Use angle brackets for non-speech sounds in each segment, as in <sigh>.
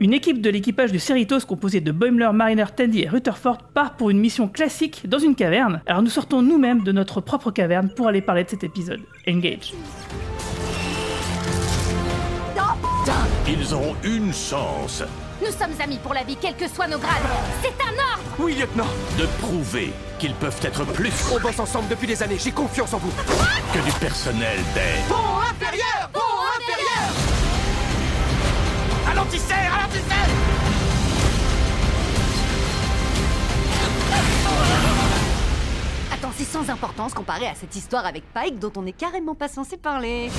Une équipe de l'équipage du Cerritos composée de Boimler, Mariner, Tandy et Rutherford part pour une mission classique dans une caverne. Alors nous sortons nous-mêmes de notre propre caverne pour aller parler de cet épisode. Engage. Ils auront une chance Nous sommes amis pour la vie, quels que soient nos grades. C'est un ordre Oui, lieutenant de prouver qu'ils peuvent être plus On bosse ensemble depuis des années, j'ai confiance en vous que du personnel d'aide. Inférieur Pont inférieur Ralentissez Ralentissez Attends, c'est sans importance comparé à cette histoire avec Pike dont on n'est carrément pas censé parler.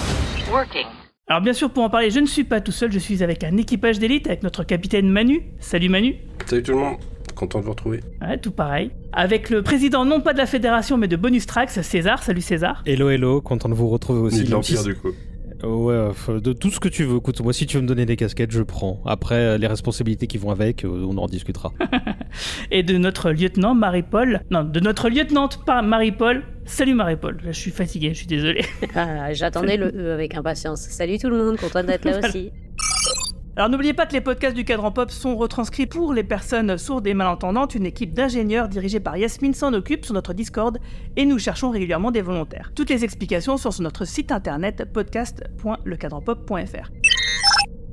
Alors bien sûr pour en parler je ne suis pas tout seul, je suis avec un équipage d'élite avec notre capitaine Manu. Salut Manu. Salut tout le monde, content de vous retrouver. Ouais, tout pareil. Avec le président non pas de la fédération mais de Bonus Trax, César. Salut César. Hello, hello, content de vous retrouver aussi. Ni de l'Empire du coup. Ouais, de tout ce que tu veux. Écoute, moi, si tu veux me donner des casquettes, je prends. Après, euh, les responsabilités qui vont avec, euh, on en discutera. <laughs> Et de notre lieutenant Marie-Paul. Non, de notre lieutenante pas Marie-Paul. Salut Marie-Paul. Je suis fatigué, je suis désolé. Ah, J'attendais le <laughs> E avec impatience. Salut tout le monde, content d'être là aussi. Alors n'oubliez pas que les podcasts du Cadran Pop sont retranscrits pour les personnes sourdes et malentendantes. Une équipe d'ingénieurs dirigée par Yasmine s'en occupe sur notre Discord et nous cherchons régulièrement des volontaires. Toutes les explications sont sur notre site internet podcast.lecadranpop.fr.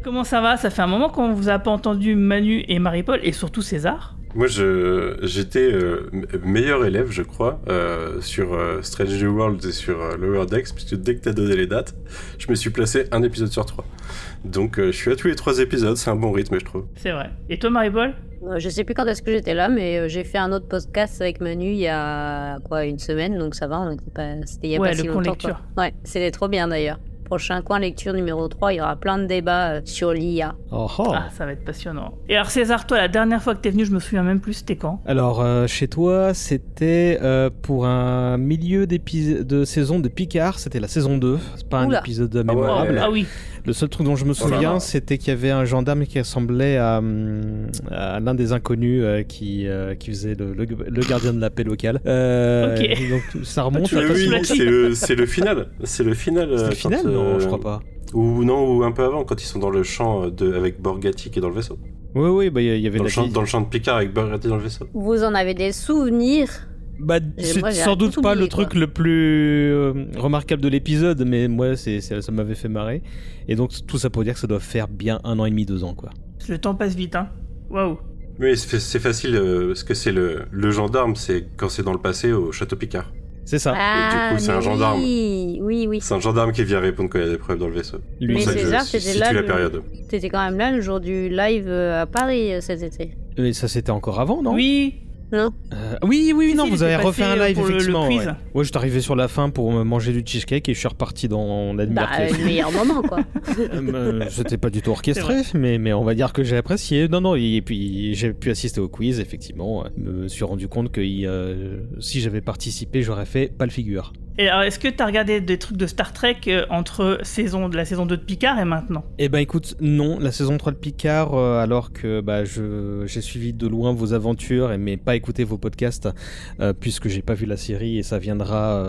Comment ça va? Ça fait un moment qu'on vous a pas entendu Manu et Marie-Paul et surtout César. Moi, je, j'étais euh, me- meilleur élève, je crois, euh, sur euh, Strange New World et sur euh, Lower Decks, puisque dès que t'as donné les dates, je me suis placé un épisode sur trois. Donc, euh, je suis à tous les trois épisodes, c'est un bon rythme, je trouve. C'est vrai. Et toi Euh, Je sais plus quand est-ce que j'étais là, mais euh, j'ai fait un autre podcast avec Manu il y a quoi une semaine, donc ça va, on était pas... c'était il y a Ouais, pas le si longtemps. lecture. quoi. Ouais, c'était trop bien d'ailleurs. Prochain coin lecture numéro 3, il y aura plein de débats euh, sur l'IA. Oh, oh. Ah, ça va être passionnant. Et alors César, toi la dernière fois que t'es venu, je me souviens même plus, c'était quand? Alors, euh, chez toi, c'était euh, pour un milieu de saison de Picard. C'était la saison 2. C'est pas un épisode ouais. mémorable. Ah oui. Le seul truc dont je me Oh là souviens, c'était qu'il y avait un gendarme qui ressemblait à, hum, à l'un des inconnus euh, qui, qui faisait le, le- le gardien de la paix locale. Euh, Ok. Donc ça remonte. Vu, facilement- la c'est le, c'est le final. C'est le final. C'est le quand, final Non, euh, je crois pas. Ou non, ou un peu avant, quand ils sont dans le champ euh, de, avec Borgatti qui est dans le vaisseau. Oui, oui, bah, il y avait Dans la le, champ, dans le champ de Picard avec Borgatti dans le vaisseau. Vous en avez des souvenirs? Bah, c'est sans doute pas oublié, le truc quoi. le plus euh, remarquable de l'épisode, mais moi, c'est, ça m'avait fait marrer. Et donc, tout ça pour dire que ça doit faire bien un an et demi, deux ans, quoi. Le temps passe vite, hein. Waouh. Oui, c'est c'est facile, euh, parce que c'est le, le gendarme, c'est quand c'est dans le passé au château Picard. C'est ça. Ah, coup, c'est un gendarme. Oui, oui, oui. C'est un gendarme qui vient répondre quand il y a des problèmes dans le vaisseau. Lui, Mais pour ça situe là, la le- période. T'étais quand même là le jour du live euh, à Paris euh, cet été. Mais ça, c'était encore avant, non? Oui. Non Euh, oui, oui, non, si, vous avez refait un euh, live, pour le- le effectivement. ouais. Ouais, je suis arrivé sur la fin pour manger du cheesecake et je suis reparti dans la Bah, le meilleur moment quoi. <laughs> Euh, C'était pas du tout orchestré, mais, mais on va dire que j'ai apprécié. Non, non, et puis j'ai pu assister au quiz, effectivement. Je me suis rendu compte que euh, si j'avais participé, j'aurais fait pas le figure. Et alors, est-ce que t'as regardé des trucs de Star Trek euh, entre saison, la saison 2 de Picard et maintenant? Eh ben écoute, non, la saison 3 de Picard, euh, alors que bah, j'ai suivi de loin vos aventures et mais pas écouté vos podcasts, euh, puisque j'ai pas vu la série et ça viendra,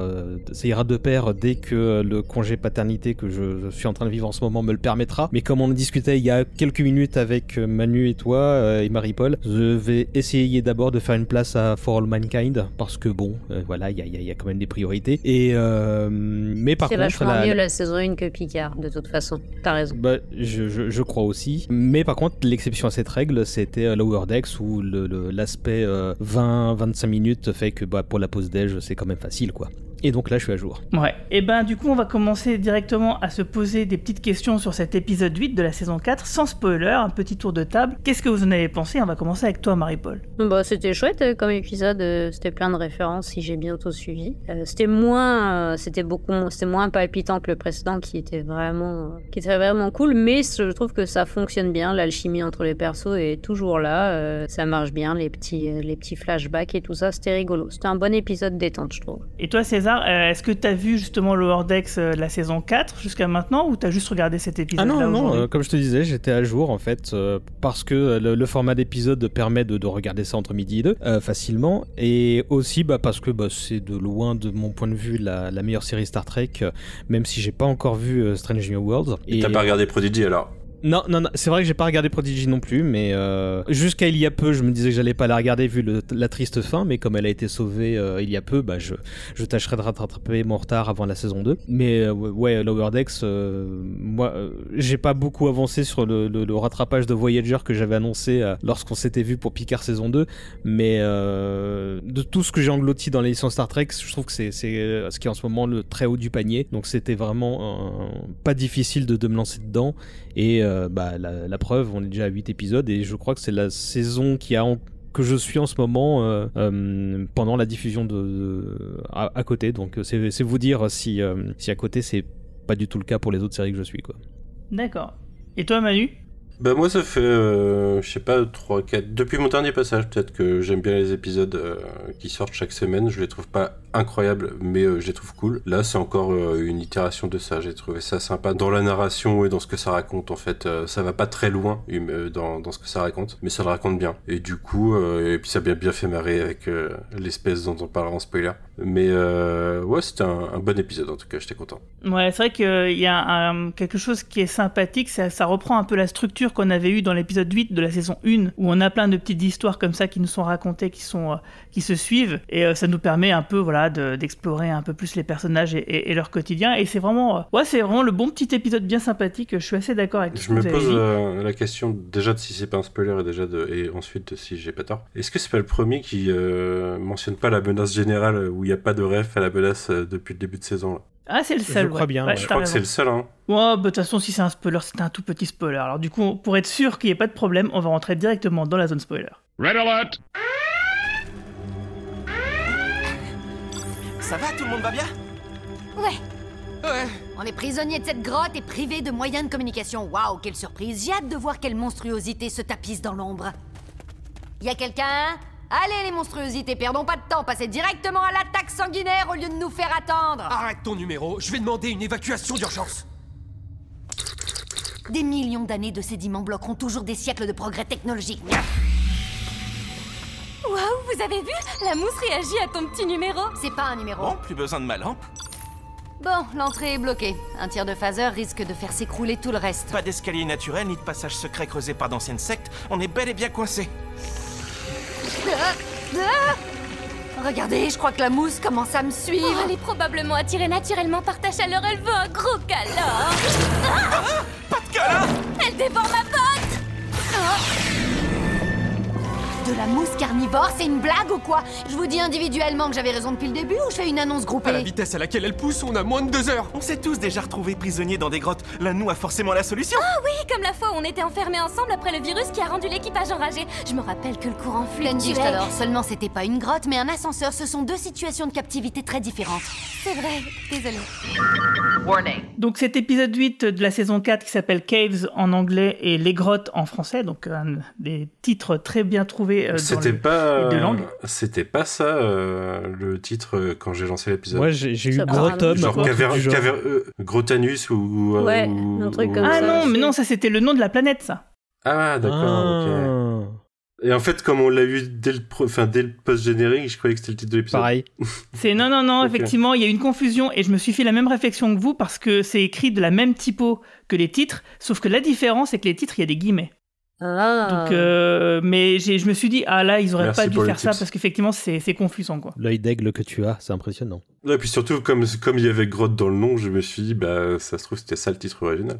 ça ira de pair dès que le congé paternité que je, suis en train de vivre en ce moment me le permettra. Mais comme on discutait il y a quelques minutes avec Manu et toi et Marie-Paul, je vais essayer d'abord de faire une place à For All Mankind, parce que bon, voilà, il y a, quand même des priorités. Euh, mais par C'est contre, vachement la- mieux la saison 1 que Picard, de toute façon. T'as raison. bah, je, je- je crois aussi. Mais par contre, l'exception à cette règle, c'était euh, Lower Decks où le- le- l'aspect 20-25 minutes fait que bah, pour la pause déj, c'est quand même facile, quoi. Et donc là, je suis à jour. Ouais. Et ben, du coup, on va commencer directement à se poser des petites questions sur cet épisode 8 de la saison 4, sans spoiler, un petit tour de table. Qu'est-ce que vous en avez pensé? On va commencer avec toi, Marie-Paul. Bah, c'était chouette euh, comme épisode, euh, c'était plein de références si j'ai bien tout suivi. Euh, c'était moins, euh, c'était beaucoup, c'était moins palpitant que le précédent qui était vraiment, euh, qui était vraiment cool. Mais je trouve que ça fonctionne bien, l'alchimie entre les persos est toujours là, euh, ça marche bien, les petits, les petits flashbacks et tout ça, c'était rigolo. C'était un bon épisode détente, je trouve. Et toi, César? Hasard, euh, est-ce que tu as vu justement Lower Decks euh, la saison 4 jusqu'à maintenant ou tu as juste regardé cet épisode Ah non, là non, euh, comme je te disais, j'étais à jour en fait, euh, parce que le, le format d'épisode permet de, de regarder ça entre midi et deux euh, facilement, et aussi bah, parce que bah, c'est de loin, de mon point de vue, la, la meilleure série Star Trek, euh, même si j'ai pas encore vu euh, Strange New Worlds. Et t'as pas regardé Prodigy alors? Non, non, non, c'est vrai que j'ai pas regardé Prodigy non plus, mais euh, jusqu'à il y a peu, je me disais que j'allais pas la regarder vu la triste fin, mais comme elle a été sauvée euh, il y a peu, bah je, je tâcherai de rattraper mon retard avant la saison 2. Mais euh, ouais, Lower Decks, moi, j'ai pas beaucoup avancé sur le, rattrapage de Voyager que j'avais annoncé lorsqu'on s'était vu pour Picard saison 2, mais de tout ce que j'ai englouti dans l'édition Star Trek, je trouve que c'est ce qui est en ce moment le très haut du panier, donc c'était vraiment pas difficile de, me lancer dedans. Et bah, la, preuve, on est déjà à 8 épisodes et je crois que c'est la saison qui a en- que je suis en ce moment euh, euh, pendant la diffusion de, à, côté. Donc euh, c'est vous dire si, euh, si à côté c'est pas du tout le cas pour les autres séries que je suis. Quoi. D'accord. Et toi Manu? Bah moi ça fait, euh, je sais pas, 3, 4... Depuis mon dernier passage, peut-être que j'aime bien les épisodes euh, qui sortent chaque semaine. Je les trouve pas incroyables, mais euh, je les trouve cool. Là c'est encore euh, une itération de ça. J'ai trouvé ça sympa dans la narration et dans ce que ça raconte. En fait, ça va pas très loin euh, dans, dans ce que ça raconte, mais ça le raconte bien. Et du coup, et puis ça a bien, bien fait marrer avec l'espèce dont on parlera en spoiler. Mais euh, ouais, c'était un, un bon épisode en tout cas, j'étais content. Ouais, c'est vrai qu'il y a un- quelque chose qui est sympathique, ça, ça reprend un peu la structure qu'on avait eue dans l'épisode 8 de la saison 1, où on a plein de petites histoires comme ça qui nous sont racontées, qui, sont, euh, qui se suivent, et euh, ça nous permet un peu voilà, de- d'explorer un peu plus les personnages et, et- et leur quotidien, et c'est vraiment, euh, ouais, c'est vraiment le bon petit épisode bien sympathique, je suis assez d'accord avec Je me pose euh, la question déjà de si c'est pas un spoiler et déjà de et ensuite de si j'ai pas tort. Est-ce que c'est pas le premier qui euh, mentionne pas la menace générale où il y a pas de ref à la menace euh, depuis le début de saison là Ah, c'est le Je seul, crois ouais. bien, Ouais, ouais. Je crois que c'est le seul hein. Ouais, bah, de toute façon, si c'est un spoiler, c'est un tout petit spoiler. Alors du coup, pour être sûr qu'il n'y ait pas de problème, on va rentrer directement dans la zone spoiler. Red alert Ça va, tout le monde va bien? Ouais, Ouais. on est prisonnier de cette grotte et privé de moyens de communication. Waouh, quelle surprise. J'ai hâte de voir quelle monstruosité se tapisse dans l'ombre. Y a quelqu'un? Allez les monstruosités, perdons pas de temps, passez directement à l'attaque sanguinaire au lieu de nous faire attendre. Arrête ton numéro, je vais demander une évacuation d'urgence. Des millions d'années de sédiments bloqueront toujours des siècles de progrès technologiques. Waouh, vous avez vu La mousse réagit à ton petit numéro C'est pas un numéro. Bon, plus besoin de ma lampe. Bon, l'entrée est bloquée. Un tir de phaser risque de faire s'écrouler tout le reste. Pas d'escalier naturel ni de passage secret creusé par d'anciennes sectes. On est bel et bien coincé. Ah Ah. Regardez, je crois que la mousse commence à me Oh, suivre. Elle est probablement attirée naturellement par ta chaleur, elle veut un gros câlin. Pas de câlin. Elle dévore ma botte De la mousse carnivore, c'est une blague ou quoi? Je vous dis individuellement que j'avais raison depuis le début ou je fais une annonce À la groupée vitesse à laquelle elle pousse, on a moins de deux heures. On s'est tous déjà retrouvés prisonniers dans des grottes. L'un de nous a forcément la solution. Oui, comme la fois où on était enfermés ensemble après le virus qui a rendu l'équipage enragé. Je me rappelle que le courant fluctuait. alors, seulement c'était pas une grotte, mais un ascenseur, ce sont deux situations de captivité très différentes. C'est vrai, désolée. Donc cet épisode 8 de la saison 4 qui s'appelle Caves en anglais et Les Grottes en français, donc un des titres très bien trouvés euh, C'était pas les deux langues. c'était pas ça euh, le titre euh, quand j'ai lancé l'épisode. Moi j'ai j'ai eu gros. Genre caver, caver- euh, Grotanus ou, ou, euh, Ouais, ou- un truc ou- comme Ah ça. non, mais non, ça c'était le nom de la planète, ça. Ah d'accord. ok. Ah. Et en fait, comme on l'a eu dès le, pro- enfin, dès le post-générique, je croyais que c'était le titre de l'épisode. Pareil. <laughs> C'est non, non, non, effectivement, il y a une confusion et je me suis fait la même réflexion que vous parce que c'est écrit de la même typo que les titres, sauf que la différence c'est que les titres, il y a des guillemets. Ah. Donc, euh, mais je me suis dit, ah là, ils auraient Merci pas dû faire ça parce qu'effectivement, c'est c'est confusant, quoi. L'œil d'aigle que tu as, c'est impressionnant. Et puis surtout, comme, comme il y avait grotte dans le nom, je me suis dit, bah, ça se trouve, c'était ça le titre original.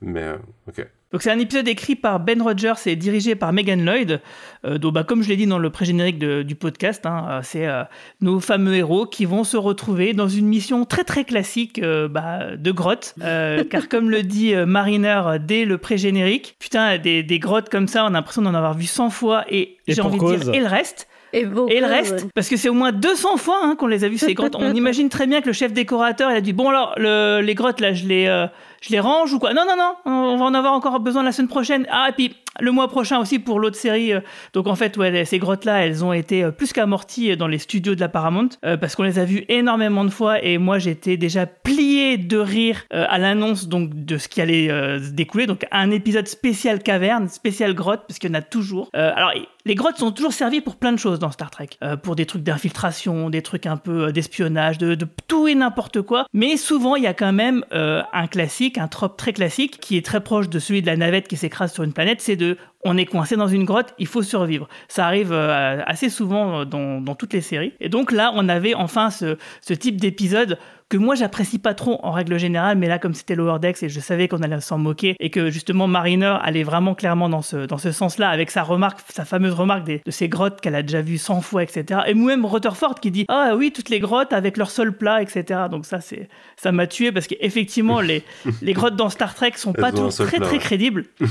Mais, euh, ok. Donc c'est un épisode écrit par Ben Rogers et dirigé par Megan Lloyd. Euh, donc bah, comme je l'ai dit dans le pré-générique de- du podcast, hein, euh, c'est euh, nos fameux héros qui vont se retrouver dans une mission très très classique euh, bah, de grotte. Euh, <laughs> car comme le dit euh, Mariner dès le pré-générique, putain, des, des grottes comme ça, on a l'impression d'en avoir vu 100 fois et, Et j'ai envie de dire, et le reste Et, beaucoup, et le reste, ouais. parce que c'est au moins 200 fois hein, qu'on les a vus ces grottes. On <laughs> imagine très bien que le chef décorateur, il a dit bon alors le- les grottes là, je les, euh, je les range ou quoi? Non, non, non, on va en avoir encore besoin la semaine prochaine. Ah, et le mois prochain aussi pour l'autre série. euh, Donc en fait, ouais, ces grottes-là, elles ont été euh, plus qu'amorties dans les studios de la Paramount euh, parce qu'on les a vues énormément de fois et moi j'étais déjà plié de rire euh, à l'annonce donc de ce qui allait euh, se découler. Donc un épisode spécial caverne, spécial grotte parce qu'il y en a toujours. Euh, alors les grottes sont toujours servies pour plein de choses dans Star Trek, Euh, pour des trucs d'infiltration, des trucs un peu euh, d'espionnage, de, de tout et n'importe quoi. Mais souvent il y a quand même euh, un classique, un trope très classique qui est très proche de celui de la navette qui s'écrase sur une planète, c'est de on est coincé dans une grotte, il faut survivre. Ça arrive euh, assez souvent euh, dans, toutes les séries. Et donc là, on avait enfin ce type d'épisode que moi j'apprécie pas trop en règle générale, mais là comme c'était Lower Decks et je savais qu'on allait s'en moquer et que justement Mariner allait vraiment clairement dans ce, dans ce sens-là avec sa remarque, sa fameuse remarque des- de ces grottes qu'elle a déjà vues 100 fois, etc. Et même Rutherford qui dit ah oui toutes les grottes avec leur sol plat, etc. Donc ça c'est ça m'a tué parce qu'effectivement les <laughs> les grottes dans Star Trek sont Elles pas toujours très plat, très ouais. crédibles. <laughs>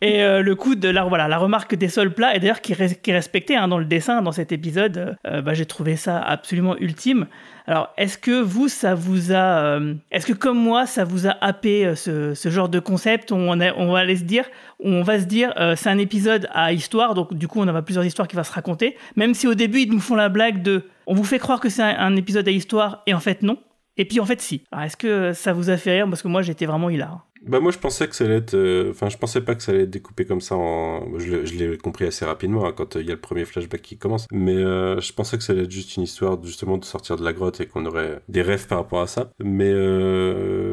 Et euh, le coup de la, voilà, la remarque des sols plats, et d'ailleurs qui, qui est respectée hein, dans le dessin, dans cet épisode, euh, bah, j'ai trouvé ça absolument ultime. Alors, est-ce que vous, ça vous a. euh, est-ce que comme moi, ça vous a happé euh, ce, ce genre de concept? On, on va aller se dire, on va se dire, euh, c'est un épisode à histoire, donc du coup, on a plusieurs histoires qui vont se raconter, même si au début, ils nous font la blague de. On vous fait croire que c'est un, un épisode à histoire, et en fait, non. Et puis en fait, si. Alors, est-ce que ça vous a fait rire? Parce que moi, j'étais vraiment hilar. Bah moi je pensais que ça allait être... euh, Enfin je pensais pas que ça allait être découpé comme ça en... Je l'ai- compris assez rapidement hein, quand euh, il y a le premier flashback qui commence. Mais euh, je pensais que ça allait être juste une histoire justement de sortir de la grotte et qu'on aurait des rêves par rapport à ça. Mais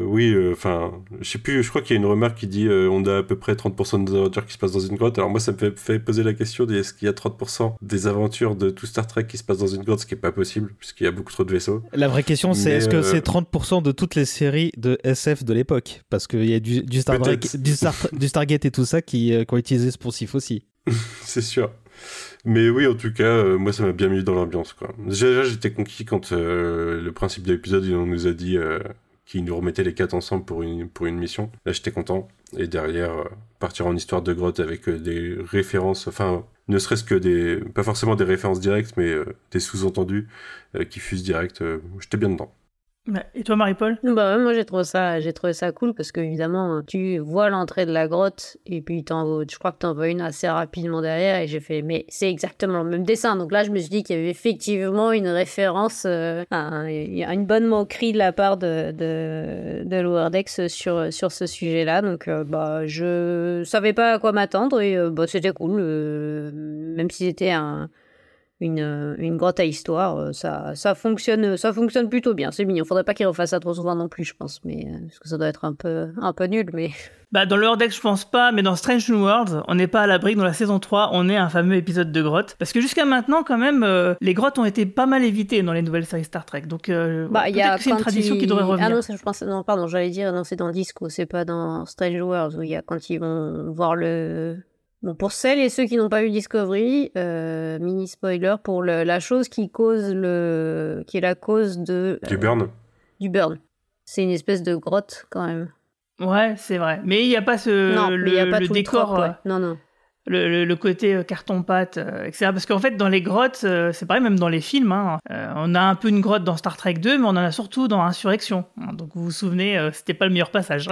oui, enfin je sais plus, je crois qu'il y a une remarque qui dit on a à peu près 30% des aventures qui se passent dans une grotte. Alors moi ça me fait, fait poser la question est-ce qu'il y a 30% des aventures de tout Star Trek qui se passent dans une grotte, ce qui est pas possible puisqu'il y a beaucoup trop de vaisseaux. La vraie question, c'est est-ce que c'est 30% de toutes les séries de SF de l'époque? Parce qu'il y a du, du, Star du, Star- du Stargate et tout ça qui, euh, qui ont utilisé ce poncif aussi. <laughs> C'est sûr. Mais oui, en tout cas, euh, moi, ça m'a bien mis dans l'ambiance, quoi. Déjà, j'étais conquis quand euh, le principe de l'épisode, on nous a dit qu'ils nous remettaient les quatre ensemble pour une, pour une mission. Là, j'étais content. Et derrière, partir en histoire de grotte avec des références, enfin, ne serait-ce que des... Pas forcément des références directes, mais des sous-entendus qui fusent direct. j'étais bien dedans. Ouais. Et toi, Marie-Paul? Bah moi j'ai trouvé ça, j'ai trouvé ça cool parce que évidemment tu vois l'entrée de la grotte et puis t'en, je crois que t'en vois une assez rapidement derrière et j'ai fait mais c'est exactement le même dessin donc là je me suis dit qu'il y avait effectivement une référence, euh, une bonne moquerie de la part de de, de sur sur ce sujet-là donc euh, bah je savais pas à quoi m'attendre et euh, bah c'était cool euh, même si c'était un une, euh, une grotte à histoire, euh, ça, ça, fonctionne, ça fonctionne plutôt bien. C'est mignon. Faudrait pas qu'il refasse ça trop souvent non plus, je pense. Mais, euh, parce que ça doit être un peu, un peu nul. Mais <laughs> Bah, dans le Deck, je pense pas, mais dans Strange New Worlds, on n'est pas à l'abri. Dans la saison 3, on est un fameux épisode de grotte. Parce que jusqu'à maintenant, quand même, euh, les grottes ont été pas mal évitées dans les nouvelles séries Star Trek. Donc, euh, bah, il y a peut-être que c'est une tradition ils- qui devrait revenir. Ah non, je pense, non, pardon, j'allais dire, non, c'est dans Disco, c'est pas dans Strange Worlds où il y a quand ils vont voir le. Bon, pour celles et ceux qui n'ont pas vu Discovery, euh, mini spoiler pour le- la chose qui cause le, qui est la cause de Du burn du burn. C'est une espèce de grotte quand même. Ouais, c'est vrai. Mais il n'y a pas ce non, le, mais il y a pas le tout décor, le ouais. euh, Non, non. le, le- le côté euh, carton-pâte, euh, etc. Parce qu'en fait, dans les grottes, euh, c'est pareil, même dans les films, hein, euh, on a un peu une grotte dans Star Trek 2, mais on en a surtout dans Insurrection. hein. Donc vous vous souvenez, euh, c'était pas le meilleur passage.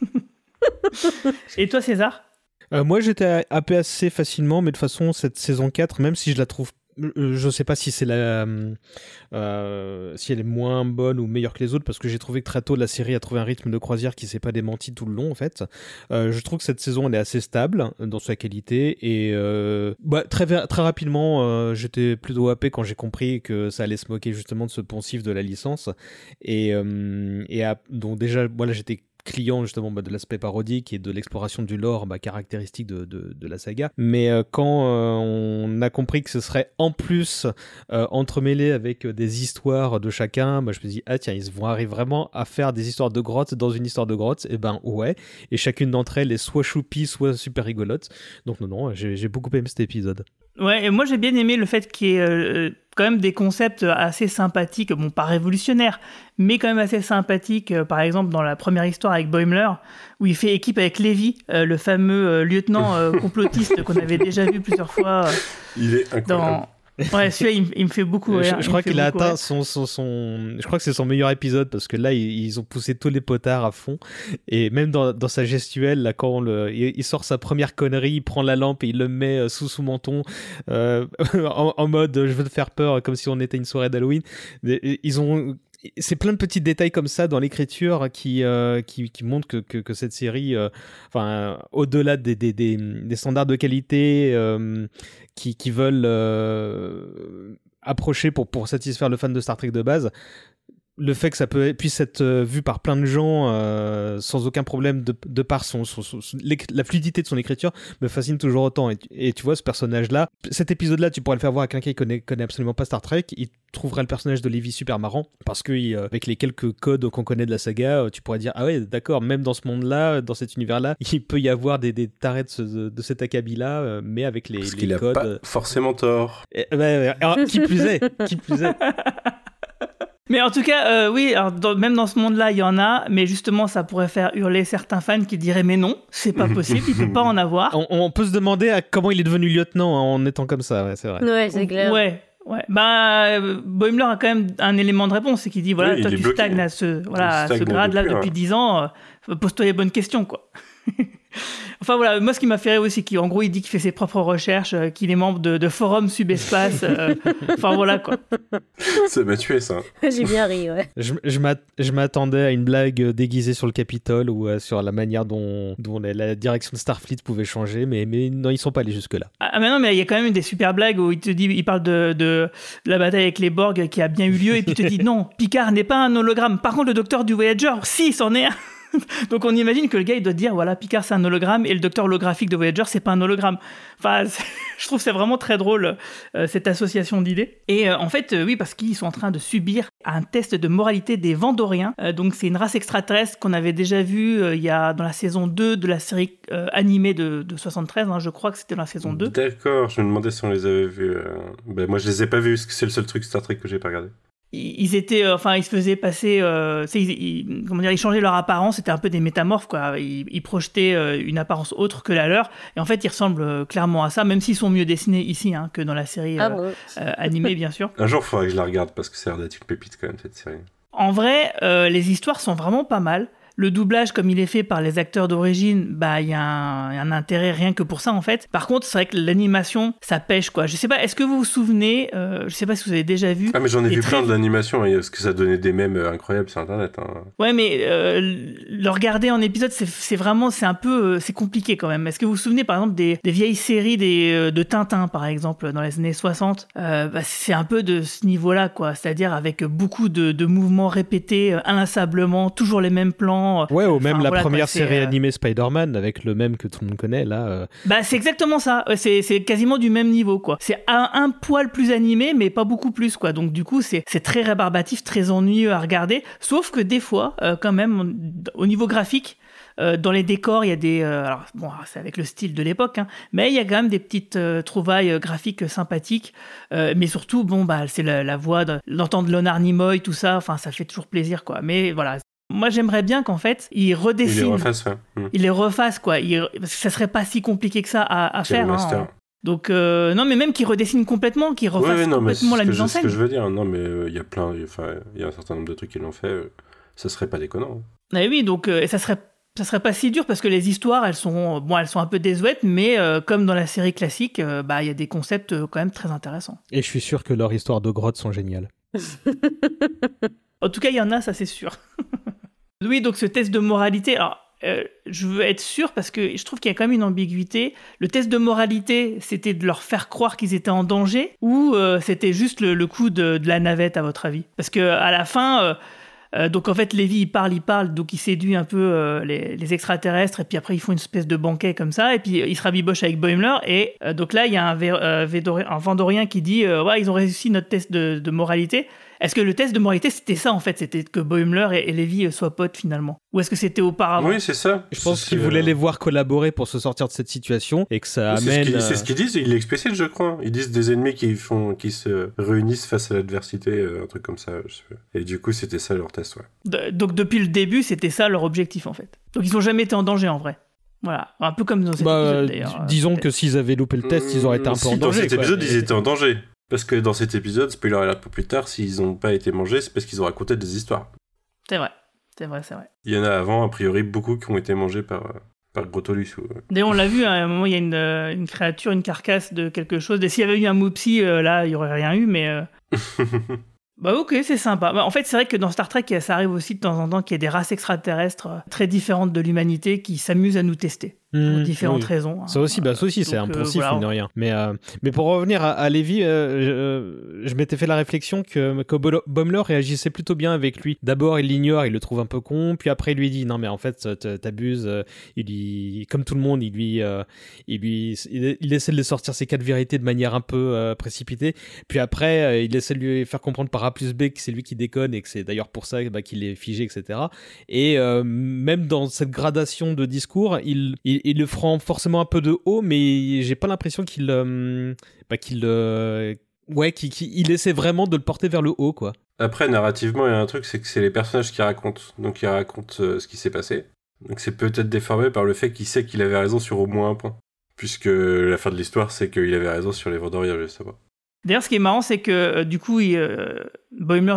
<laughs> Et toi, César? Euh, moi, j'étais happé assez facilement, mais de toute façon, cette saison 4, même si je la trouve. euh, Je sais pas si c'est la, euh, si elle est moins bonne ou meilleure que les autres, parce que j'ai trouvé que très tôt la série a trouvé un rythme de croisière qui s'est pas démenti tout le long en fait. Je trouve que cette saison elle est assez stable dans sa qualité et bah, très très rapidement j'étais plutôt happé quand j'ai compris que ça allait se moquer justement de ce poncif de la licence et et donc déjà voilà j'étais client justement bah, de l'aspect parodique et de l'exploration du lore bah, caractéristique de, la saga. Mais euh, quand euh, on a compris que ce serait en plus euh, entremêlé avec des histoires de chacun, bah, je me dis ah tiens ils vont arriver vraiment à faire des histoires de grotte dans une histoire de grotte. Et ben ouais. Et chacune d'entre elles est soit choupie soit super rigolote. Donc non non j'ai beaucoup aimé cet épisode. Ouais, et moi j'ai bien aimé le fait qu'il y ait euh, quand même des concepts assez sympathiques, bon pas révolutionnaires, mais quand même assez sympathiques. euh, par exemple dans la première histoire avec Boimler, où il fait équipe avec Lévy, euh, le fameux lieutenant <laughs> complotiste qu'on avait déjà vu plusieurs fois Il est incroyable. dans Ouais, celui-là, il, me- il me fait beaucoup Je, rire. je crois qu'il a atteint son, son, son- Je crois que c'est son meilleur épisode parce que là, ils, ils ont poussé tous les potards à fond. Et même dans, dans sa gestuelle, là, quand le, il, il sort sa première connerie, il prend la lampe et il le met euh, sous son menton euh, <laughs> en, en mode je veux te faire peur, comme si on était une soirée d'Halloween. Ils ont. C'est plein de petits détails comme ça dans l'écriture qui, euh, qui, montrent que, que, cette série, euh, enfin, au-delà des, des, des, des standards de qualité euh, qui, qui veulent approcher pour, pour satisfaire le fan de Star Trek de base, le fait que ça peut, puisse être euh, vu par plein de gens euh, sans aucun problème de, de par son, son- son- son- l'éc- la fluidité de son écriture me fascine toujours autant. Et, tu- et tu vois, ce personnage-là, cet épisode-là, tu pourrais le faire voir à quelqu'un qui connaît, connaît absolument pas Star Trek, il trouverait le personnage de Levi super marrant parce que il, euh, avec les quelques codes qu'on connaît de la saga, tu pourrais dire ah ouais d'accord, même dans ce monde-là, dans cet univers-là, <laughs> il peut y avoir des, des tarés de, ce- de cet acabit-là, mais avec les, Parce les qu'il a codes. pas euh, forcément tort. et- alors, qui plus est, qui plus est. <laughs> Mais en tout cas, euh, oui, alors dans- même dans ce monde-là, il y en a, mais justement, ça pourrait faire hurler certains fans qui diraient mais non, c'est pas <laughs> possible, il peut pas en avoir. On, on peut se demander à comment il est devenu lieutenant hein, en étant comme ça, ouais, c'est vrai. Ouais, c'est clair. Ouais. Ouais, bah euh, Boimler a quand même un élément de réponse, c'est qu'il dit voilà, Oui, toi tu bloqué. stagnes à ce, voilà, à ce grade-là depuis, depuis ouais. 10 ans, euh, pose-toi les bonnes questions, quoi. <laughs> enfin voilà, moi ce qui m'a fait rire aussi, c'est qu'en gros il dit qu'il fait ses propres recherches, euh, qu'il est membre de, de forums subespace, euh, <laughs> enfin voilà quoi. Ça m'a tué, ça. J'ai bien ri, ouais. Je, je m'att- je m'attendais à une blague euh, déguisée sur le Capitole ou euh, sur la manière dont, dont la, la direction de Starfleet pouvait changer, mais, mais non, ils sont pas allés jusque-là. Ah mais non, mais il y a quand même des super blagues où il te dit, il parle de, de, de la bataille avec les Borg qui a bien eu lieu, et puis il te dit non, Picard n'est pas un hologramme. Par contre, le docteur du Voyager, si, c'en est un. <laughs> Donc on imagine que le gars il doit dire voilà Picard c'est un hologramme et le docteur holographique de Voyager c'est pas un hologramme. Enfin <laughs> je trouve c'est vraiment très drôle euh, cette association d'idées. Et euh, en fait euh, oui parce qu'ils sont en train de subir un test de moralité des Vandoriens. Donc c'est une race extraterrestre qu'on avait déjà vue il y a dans la saison 2 de la série animée de, de 73 hein, je crois que c'était dans la saison 2. D'accord, je me demandais si on les avait vus. Ben, moi, je les ai pas vus, parce que c'est le seul truc Star Trek que j'ai pas regardé. Ils étaient euh, enfin ils se faisaient passer euh, tu sais, ils, ils- comment dire ils changeaient leur apparence c'était un peu des métamorphes quoi. Ils, ils projetaient euh, une apparence autre que la leur. Et en fait ils ressemblent euh, clairement à ça même s'ils sont mieux dessinés ici hein, que dans la série Ah bon. animée bien sûr. Un jour, il faudrait que je la regarde, parce que ça a l'air d'être une pépite quand même, cette série. en vrai euh, les histoires sont vraiment pas mal le doublage, comme il est fait par les acteurs d'origine, bah il y, a un intérêt rien que pour ça en fait. Par contre, c'est vrai que l'animation, ça pêche quoi. Je sais pas, est-ce que vous vous souvenez, euh, je sais pas si vous avez déjà vu. Ah, mais j'en ai vu très- plein de l'animation, hein, parce que ça donnait des mèmes euh, incroyables sur Internet. hein. Ouais, mais euh, le regarder en épisode, c'est- vraiment, c'est un peu, c'est compliqué quand même. Est-ce que vous vous souvenez, par exemple, des, des vieilles séries des, de Tintin, par exemple, dans les années 60 Euh, bah, C'est un peu de ce niveau-là, quoi. C'est-à-dire avec beaucoup de, de mouvements répétés inlassablement, toujours les mêmes plans. Ouais, ou même Enfin, la voilà, première série euh, animée Spider-Man avec le même que tout le monde connaît là. euh, Bah, c'est exactement ça. C'est c'est quasiment du même niveau, quoi. C'est un, un poil plus animé, mais pas beaucoup plus, quoi. Donc, du coup, c'est c'est très rébarbatif, très ennuyeux à regarder. Sauf que des fois, euh, quand même, on- au niveau graphique, euh, dans les décors, il y a des. euh, alors, bon, c'est avec le style de l'époque, hein, mais il y a quand même des petites euh, trouvailles euh, graphiques sympathiques. Euh, mais surtout, bon, bah, c'est la, la voix, de- l'entendre Leonard Nimoy, tout ça. Enfin, ça fait toujours plaisir, quoi. Mais voilà. Moi, j'aimerais bien qu'en fait, ils Il les redessinent refasse, ouais. Hmm. il les refasse quoi. Il- parce que ça serait pas si compliqué que ça à, à C'est faire. hein. master. Donc euh, non, mais même qu'il redessine complètement, qu'il Ouais, refasse ouais, non, mais c'est complètement la mise je- en ce que scène. je veux dire. Non, mais euh, il y a plein, enfin, il y a un certain nombre de trucs qui l'ont fait. euh, ça serait pas déconnant. Ah oui, donc euh, et ça serait ça serait pas si dur parce que les histoires elles sont bon elles sont un peu désuètes mais euh, comme dans la série classique euh, bah il y a des concepts euh, quand même très intéressants. Et je suis sûr que leurs histoires de grottes sont géniales. <laughs> En tout cas il y en a ça c'est sûr. <laughs> oui donc ce test de moralité alors euh, je veux être sûr parce que je trouve qu'il y a quand même une ambiguïté. Le test de moralité, c'était de leur faire croire qu'ils étaient en danger ou euh, c'était juste le, coup de, la navette à votre avis? Parce que à la fin, euh, donc en fait, Lévi il parle, il parle, donc il séduit un peu les, extraterrestres et puis après ils font une espèce de banquet comme ça et puis euh, il se rabiboche avec Boimler et donc là il y a un, Vandorien qui dit ouais ils ont réussi notre test de moralité. Est-ce que le test de moralité c'était ça en fait, c'était que Boimler et, et Lévi euh, soient potes finalement? Ou est-ce que c'était auparavant? Oui, c'est ça. Je pense voulaient euh, les voir collaborer pour se sortir de cette situation et que ça C'est ce amène. qu'ils- c'est ce qu'ils disent, ils l'explicite, je crois. Ils disent des ennemis qui font, qui se réunissent face à l'adversité, euh, un truc comme ça. je sais pas. Et du coup, c'était ça leur test, ouais. De- donc depuis le début, c'était ça leur objectif en fait. Donc ils ont jamais été en danger en vrai. Voilà, un peu comme dans cet bah, épisode d'ailleurs. disons euh, que s'ils avaient loupé le test, ils auraient été un peu Si, en dans danger. cet quoi. épisode, Mais- ils étaient en danger. Parce que dans cet épisode, spoiler alert pour plus tard, s'ils n'ont pas été mangés, c'est parce qu'ils ont raconté des histoires. C'est vrai, c'est vrai, c'est vrai. Il y en a avant, a priori, beaucoup qui ont été mangés par, euh, par Grotolus. Ou... euh. D'ailleurs, on l'a vu, à un moment, il y a une, euh, une créature, une carcasse de quelque chose. Et s'il y avait eu un Moopsie, euh, là, il y aurait rien eu, mais. euh, <laughs> Bah ok, c'est sympa. Bah, en fait, c'est vrai que dans Star Trek, ça arrive aussi de temps en temps qu'il y ait des races extraterrestres très différentes de l'humanité qui s'amusent à nous tester pour Hmm, différentes oui. raisons. hein. Ça aussi, bah, ça aussi c'est euh, poncif, voilà. mine de rien. Mais, euh, mais pour revenir à, à Lévy, euh, je, je m'étais fait la réflexion que, que Baumler réagissait plutôt bien avec lui. D'abord, il l'ignore, il le trouve un peu con, puis après, il lui dit Non, mais en fait, t'abuses. Il lui, comme tout le monde, il lui, euh, il lui, il, il essaie de lui sortir ses quatre vérités de manière un peu précipitée. Puis après, il essaie de lui faire comprendre par A plus B que c'est lui qui déconne et que c'est d'ailleurs pour ça bah, qu'il est figé, etc. Et même dans cette gradation de discours, il, il, il le prend forcément un peu de haut, mais j'ai pas l'impression qu'il euh, bah, qu'il euh, ouais, qu'il qu'il- il essaie vraiment de le porter vers le haut, quoi. Après, narrativement, il y a un truc, c'est que c'est les personnages qui racontent. Donc, ils racontent euh, ce qui s'est passé. Donc, c'est peut-être déformé par le fait qu'il sait qu'il avait raison sur au moins un point. Puisque la fin de l'histoire, c'est qu'il avait raison sur les Vendoriens, justement. D'ailleurs, ce qui est marrant, c'est que euh, du coup, il, euh,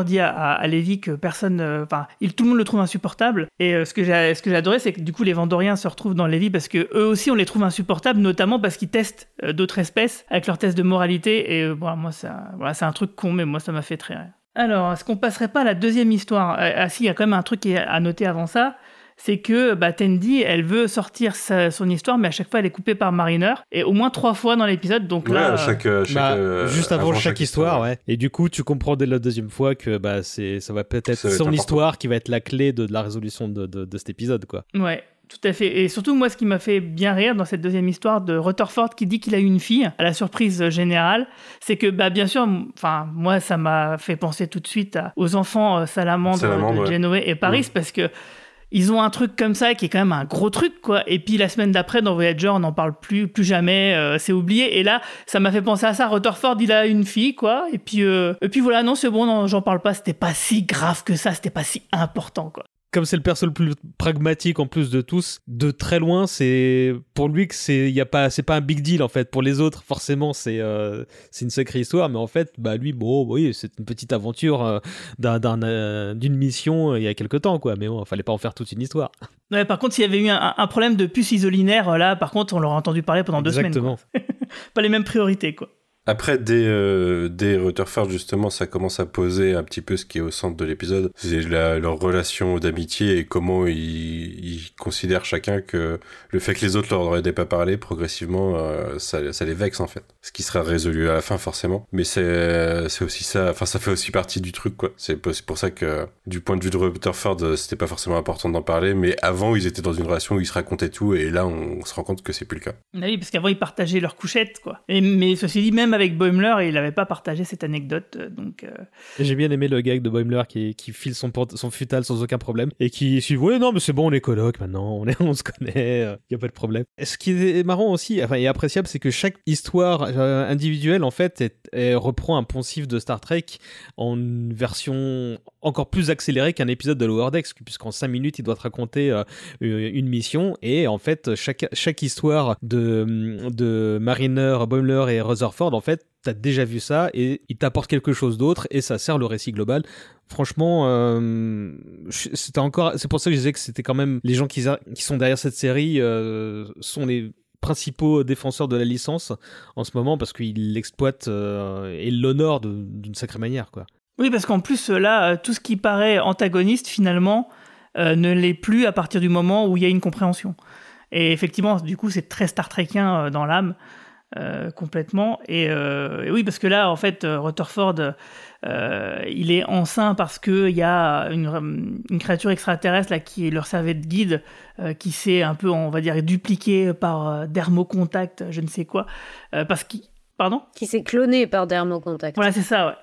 dit à, à, que personne, euh, enfin, tout le monde le trouve insupportable. Et ce que j'ai, ce que j'ai adoré, c'est que du coup, les Vendoriens se retrouvent dans Lévy parce que eux aussi, on les trouve insupportables, notamment parce qu'ils testent d'autres espèces avec leurs tests de moralité. Et voilà, moi, ça, voilà, c'est un truc con, mais moi, ça m'a fait très rire. Alors, est-ce qu'on passerait pas à la deuxième histoire? Ah si, il y a quand même un truc à noter avant ça. C'est que bah, Tendi, elle veut sortir sa- son histoire, mais à chaque fois, elle est coupée par Mariner. Et au moins trois fois dans l'épisode. Donc Ouais, là, à chaque, euh, chaque, Bah, euh, juste avant, chaque, histoire, ouais. Et du coup, tu comprends dès la deuxième fois que bah, c'est, ça va peut-être son important. histoire qui va être la clé de, de la résolution de, de, de cet épisode, quoi. Ouais, tout à fait. Et surtout, moi, ce qui m'a fait bien rire dans cette deuxième histoire de Rutherford qui dit qu'il a eu une fille, à la surprise générale, c'est que, bah, bien sûr, enfin, moi, ça m'a fait penser tout de suite à- aux enfants euh, salamandres, Salamandres, de ouais. Janeway et Paris, parce que ils ont un truc comme ça qui est quand même un gros truc, quoi. Et puis la semaine d'après, dans Voyager, on n'en parle plus, plus jamais, euh, c'est oublié. Et là, ça m'a fait penser à ça. Rutherford, il a une fille, quoi. Et puis, euh, et puis voilà, non, c'est bon, j'en parle pas. C'était pas si grave que ça, c'était pas si important, quoi. Comme c'est le perso le plus pragmatique en plus de tous, de très loin, c'est pour lui que c'est y a pas c'est pas un big deal en fait. Pour les autres, forcément, c'est euh, c'est une sacrée histoire, mais en fait, bah lui, bon, oui, c'est une petite aventure euh, d'un d'un, euh, d'une mission il y a quelque temps quoi. Mais bon, fallait pas en faire toute une histoire. Ouais, par contre, s'il y avait eu un, un problème de puce isolinaire, là, par contre, on l'aurait entendu parler pendant deux Exactement. semaines. quoi. <laughs> pas les mêmes priorités, quoi. Après, dès, euh, Rutherford, justement, ça commence à poser un petit peu ce qui est au centre de l'épisode. C'est leur relation d'amitié et comment ils, considèrent chacun que le fait que les autres leur auraient pas parlé, progressivement, euh, ça, les vexe, en fait. Ce qui sera résolu à la fin, forcément. Mais c'est aussi ça, enfin, ça fait aussi partie du truc, quoi. C'est pour ça que, du point de vue de Rutherford, c'était pas forcément important d'en parler, mais avant, ils étaient dans une relation où ils se racontaient tout, et là, on se rend compte que c'est plus le cas. Ah oui, parce qu'avant, ils partageaient leurs couchettes, quoi. Et, mais ceci dit, même avec Boimler, il n'avait pas partagé cette anecdote, euh, donc... euh, J'ai bien aimé le gag de Boimler qui, qui file son, son futal sans aucun problème et qui suit Ouais, non, mais c'est bon, on est coloc maintenant, on, <laughs> se connaît, il y a pas de problème. Ce qui est marrant aussi, enfin, et appréciable, c'est que chaque histoire euh, individuelle, en fait, reprend un poncif de Star Trek en version encore plus accélérée qu'un épisode de Lower Decks, puisqu'en 5 minutes, il doit te raconter euh, une mission et en fait, chaque, chaque histoire de, de Mariner, Boimler et Rutherford, en fait, t'as déjà vu ça et il t'apporte quelque chose d'autre et ça sert le récit global. Franchement, euh, c'était encore, c'est pour ça que je disais que c'était quand même les gens qui, sont derrière cette série euh, sont les principaux défenseurs de la licence en ce moment parce qu'ils l'exploitent euh, et l'honorent d'une sacrée manière, quoi. Oui, parce qu'en plus, là, tout ce qui paraît antagoniste, finalement, ne l'est plus à partir du moment où il y a une compréhension. Et effectivement, du coup, c'est très Star Trekien dans l'âme, euh, complètement. Et, euh, et oui, parce que là, en fait, euh, Rutherford, il est enceint parce qu'il y a une, créature extraterrestre là, qui leur servait de guide, qui s'est un peu, on va dire, dupliqué par dermocontact, je ne sais quoi. parce qu'il. Pardon Qui s'est cloné par Dermocontact. Voilà, c'est ça, ouais.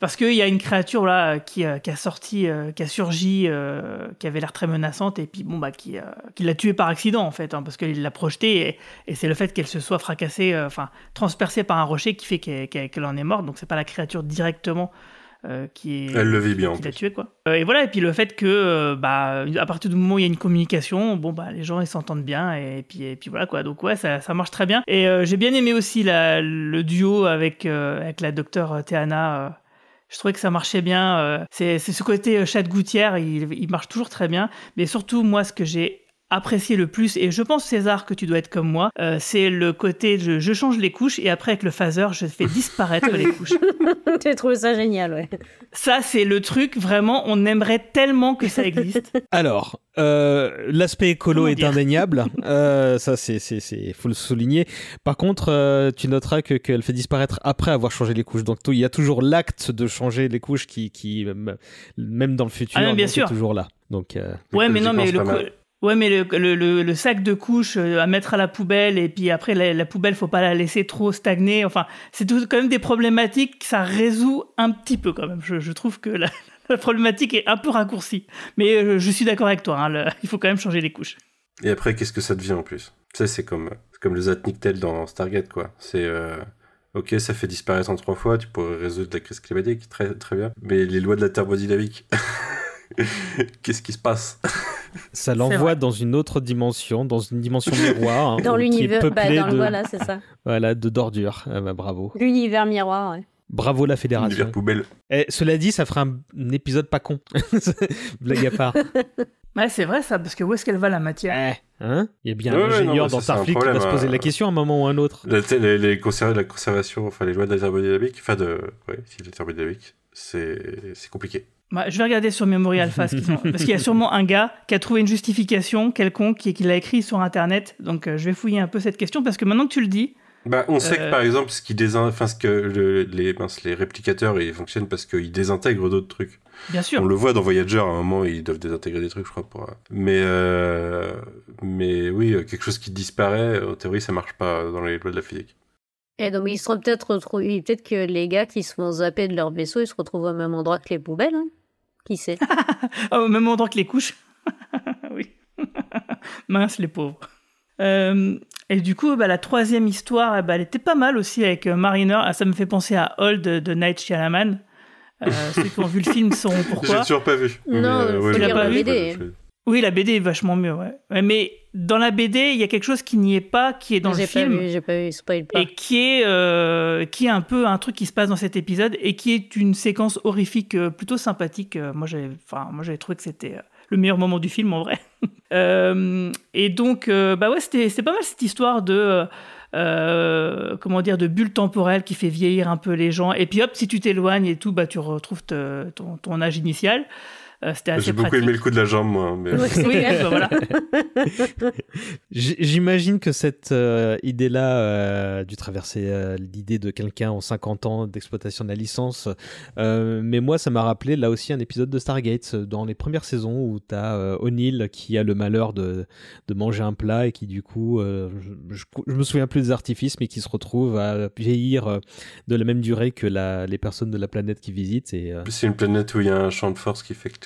Parce qu'il y a une créature là qui, euh, qui a sorti, euh, qui a surgi, euh, qui avait l'air très menaçante, et puis bon, bah, qui, qui l'a tuée par accident en fait, hein, parce qu'il l'a projetée, et, et c'est le fait qu'elle se soit fracassée, enfin, transpercée par un rocher qui fait qu'elle en est morte, donc c'est pas la créature directement euh, qui est Elle le vit bien, en qui l'a tué quoi. Euh, et voilà et puis le fait que euh, bah à partir du moment où il y a une communication, bon bah les gens ils s'entendent bien et puis et puis voilà quoi. Donc ouais ça, ça marche très bien. Et j'ai bien aimé aussi la, le duo avec avec la docteure Théana. euh, je trouvais que ça marchait bien. c'est c'est ce côté chat de gouttière, il, il marche toujours très bien. Mais surtout, moi, ce que j'ai apprécié le plus, et je pense, César, que tu dois être comme moi, euh, c'est le côté je, je change les couches et après, avec le phaser, je fais disparaître les couches. <laughs> J'ai trouvé ça génial, ouais. Ça, c'est le truc, vraiment, on aimerait tellement que ça existe. <laughs> Alors, euh, l'aspect écolo Comment est dire? indéniable. Euh, ça, c'est, c'est, c'est, faut le souligner. Par contre, euh, tu noteras que qu'elle fait disparaître après avoir changé les couches. Donc, tout- il y a toujours l'acte de changer les couches qui, qui même dans le futur, Ah bien sûr. est toujours là. Donc, euh, Ouais, mais non, mais le, co-. ouais, mais le, sac de couches euh, à mettre à la poubelle et puis après la, la poubelle, faut pas la laisser trop stagner. Enfin, c'est quand même des problématiques que ça résout un petit peu quand même. Je, trouve que <laughs> la, problématique est un peu raccourcie. Mais euh, je suis d'accord avec toi. hein, <laughs> il faut quand même changer les couches. Et après, qu'est-ce que ça devient en plus? Tu sais, c'est comme, comme le Zatniktel dans Stargate, quoi. C'est. euh, Ok, ça fait disparaître en trois fois, tu pourrais résoudre la crise climatique, très, très bien. Mais les lois de la thermodynamique, <laughs> <laughs> qu'est-ce qui se passe <laughs> ça l'envoie dans une autre dimension, dans une dimension miroir. hein, <laughs> Dans l'univers, bah, de, voilà, c'est ça. voilà, de d'ordures. Ah bah, bravo. L'univers miroir, ouais. Bravo la fédération. Univers poubelle. Eh, cela dit, ça fera un, un épisode pas con. Blague à part. Ouais, c'est vrai ça, parce que où est-ce qu'elle va la matière Eh, hein? Il y a bien Ouais, un ouais, ingénieur non, dans c'est Starfleet qui va se poser euh, la question à un moment ou à un autre. La, les, les conserv- la conservation, enfin les lois de la thermodynamique, enfin de. Ouais, si la thermodynamique, c'est c'est compliqué. Bah, Je vais regarder sur Memory Alpha, ce qu'ils <laughs> ont- parce qu'il y a sûrement un gars qui a trouvé une justification quelconque et qui l'a écrit sur Internet. Donc euh, je vais fouiller un peu cette question, parce que maintenant que tu le dis, Bah, on sait Euh. que par exemple, ce qui désin... enfin, ce que le- les, mince, les réplicateurs ils fonctionnent parce qu'ils désintègrent d'autres trucs. bien sûr. On le voit dans Voyager à un moment, ils doivent désintégrer des trucs, je crois. Pour... euh, Mais, euh... mais oui, euh, quelque chose qui disparaît, en théorie, ça marche pas dans les lois de la physique. Et donc, ils seront peut-être retrouvés. Peut-être que les gars qui se font zapper de leur vaisseau, ils se retrouvent au même endroit que les poubelles. hein. Qui sait au <laughs> même endroit que les couches. <laughs> oui. <laughs> Mince, les pauvres. Euh, et du coup, bah, la troisième histoire, eh ben, elle était pas mal aussi avec euh, Mariner. Ah, ça me fait penser à Old de, Night Shyamalan. Euh, ceux qui ont vu le film sauront J'ai pourquoi. toujours pas vu. Non, Mais, faut je lire l'ai la pas vu, BD. Oui, la BD est vachement mieux, ouais. Ouais, Mais dans la BD, il y a quelque chose qui n'y est pas, qui est dans le film. vu, pas vu, spoil pas. et qui est, euh, qui est un peu un truc qui se passe dans cet épisode et qui est une séquence horrifique euh, plutôt sympathique. Euh, moi, j'avais, enfin, moi, j'avais trouvé que c'était le meilleur moment du film en vrai. <laughs> Euh, et donc, bah ouais, c'était, c'était pas mal cette histoire de, euh, comment dire, de bulle temporelle qui fait vieillir un peu les gens. Et puis hop, si tu t'éloignes et tout, bah tu retrouves te- ton, ton âge initial. Euh, c'était assez J'ai beaucoup pratique. aimé le coup de la jambe, moi. Mais... Oui, bah <laughs> voilà. <laughs> J'imagine que cette euh, idée-là, euh, dû traverser euh, l'idée de quelqu'un en 50 ans d'exploitation de la licence, euh, mais moi ça m'a rappelé là aussi un épisode de Stargate dans les premières saisons où tu as O'Neill qui a le malheur de, de manger un plat et qui du coup, euh, je, je, je me souviens plus des artifices, mais qui se retrouve à vieillir euh, de la même durée que la, les personnes de la planète qui visitent. Et, euh, C'est une planète où il y a un champ de force qui fait que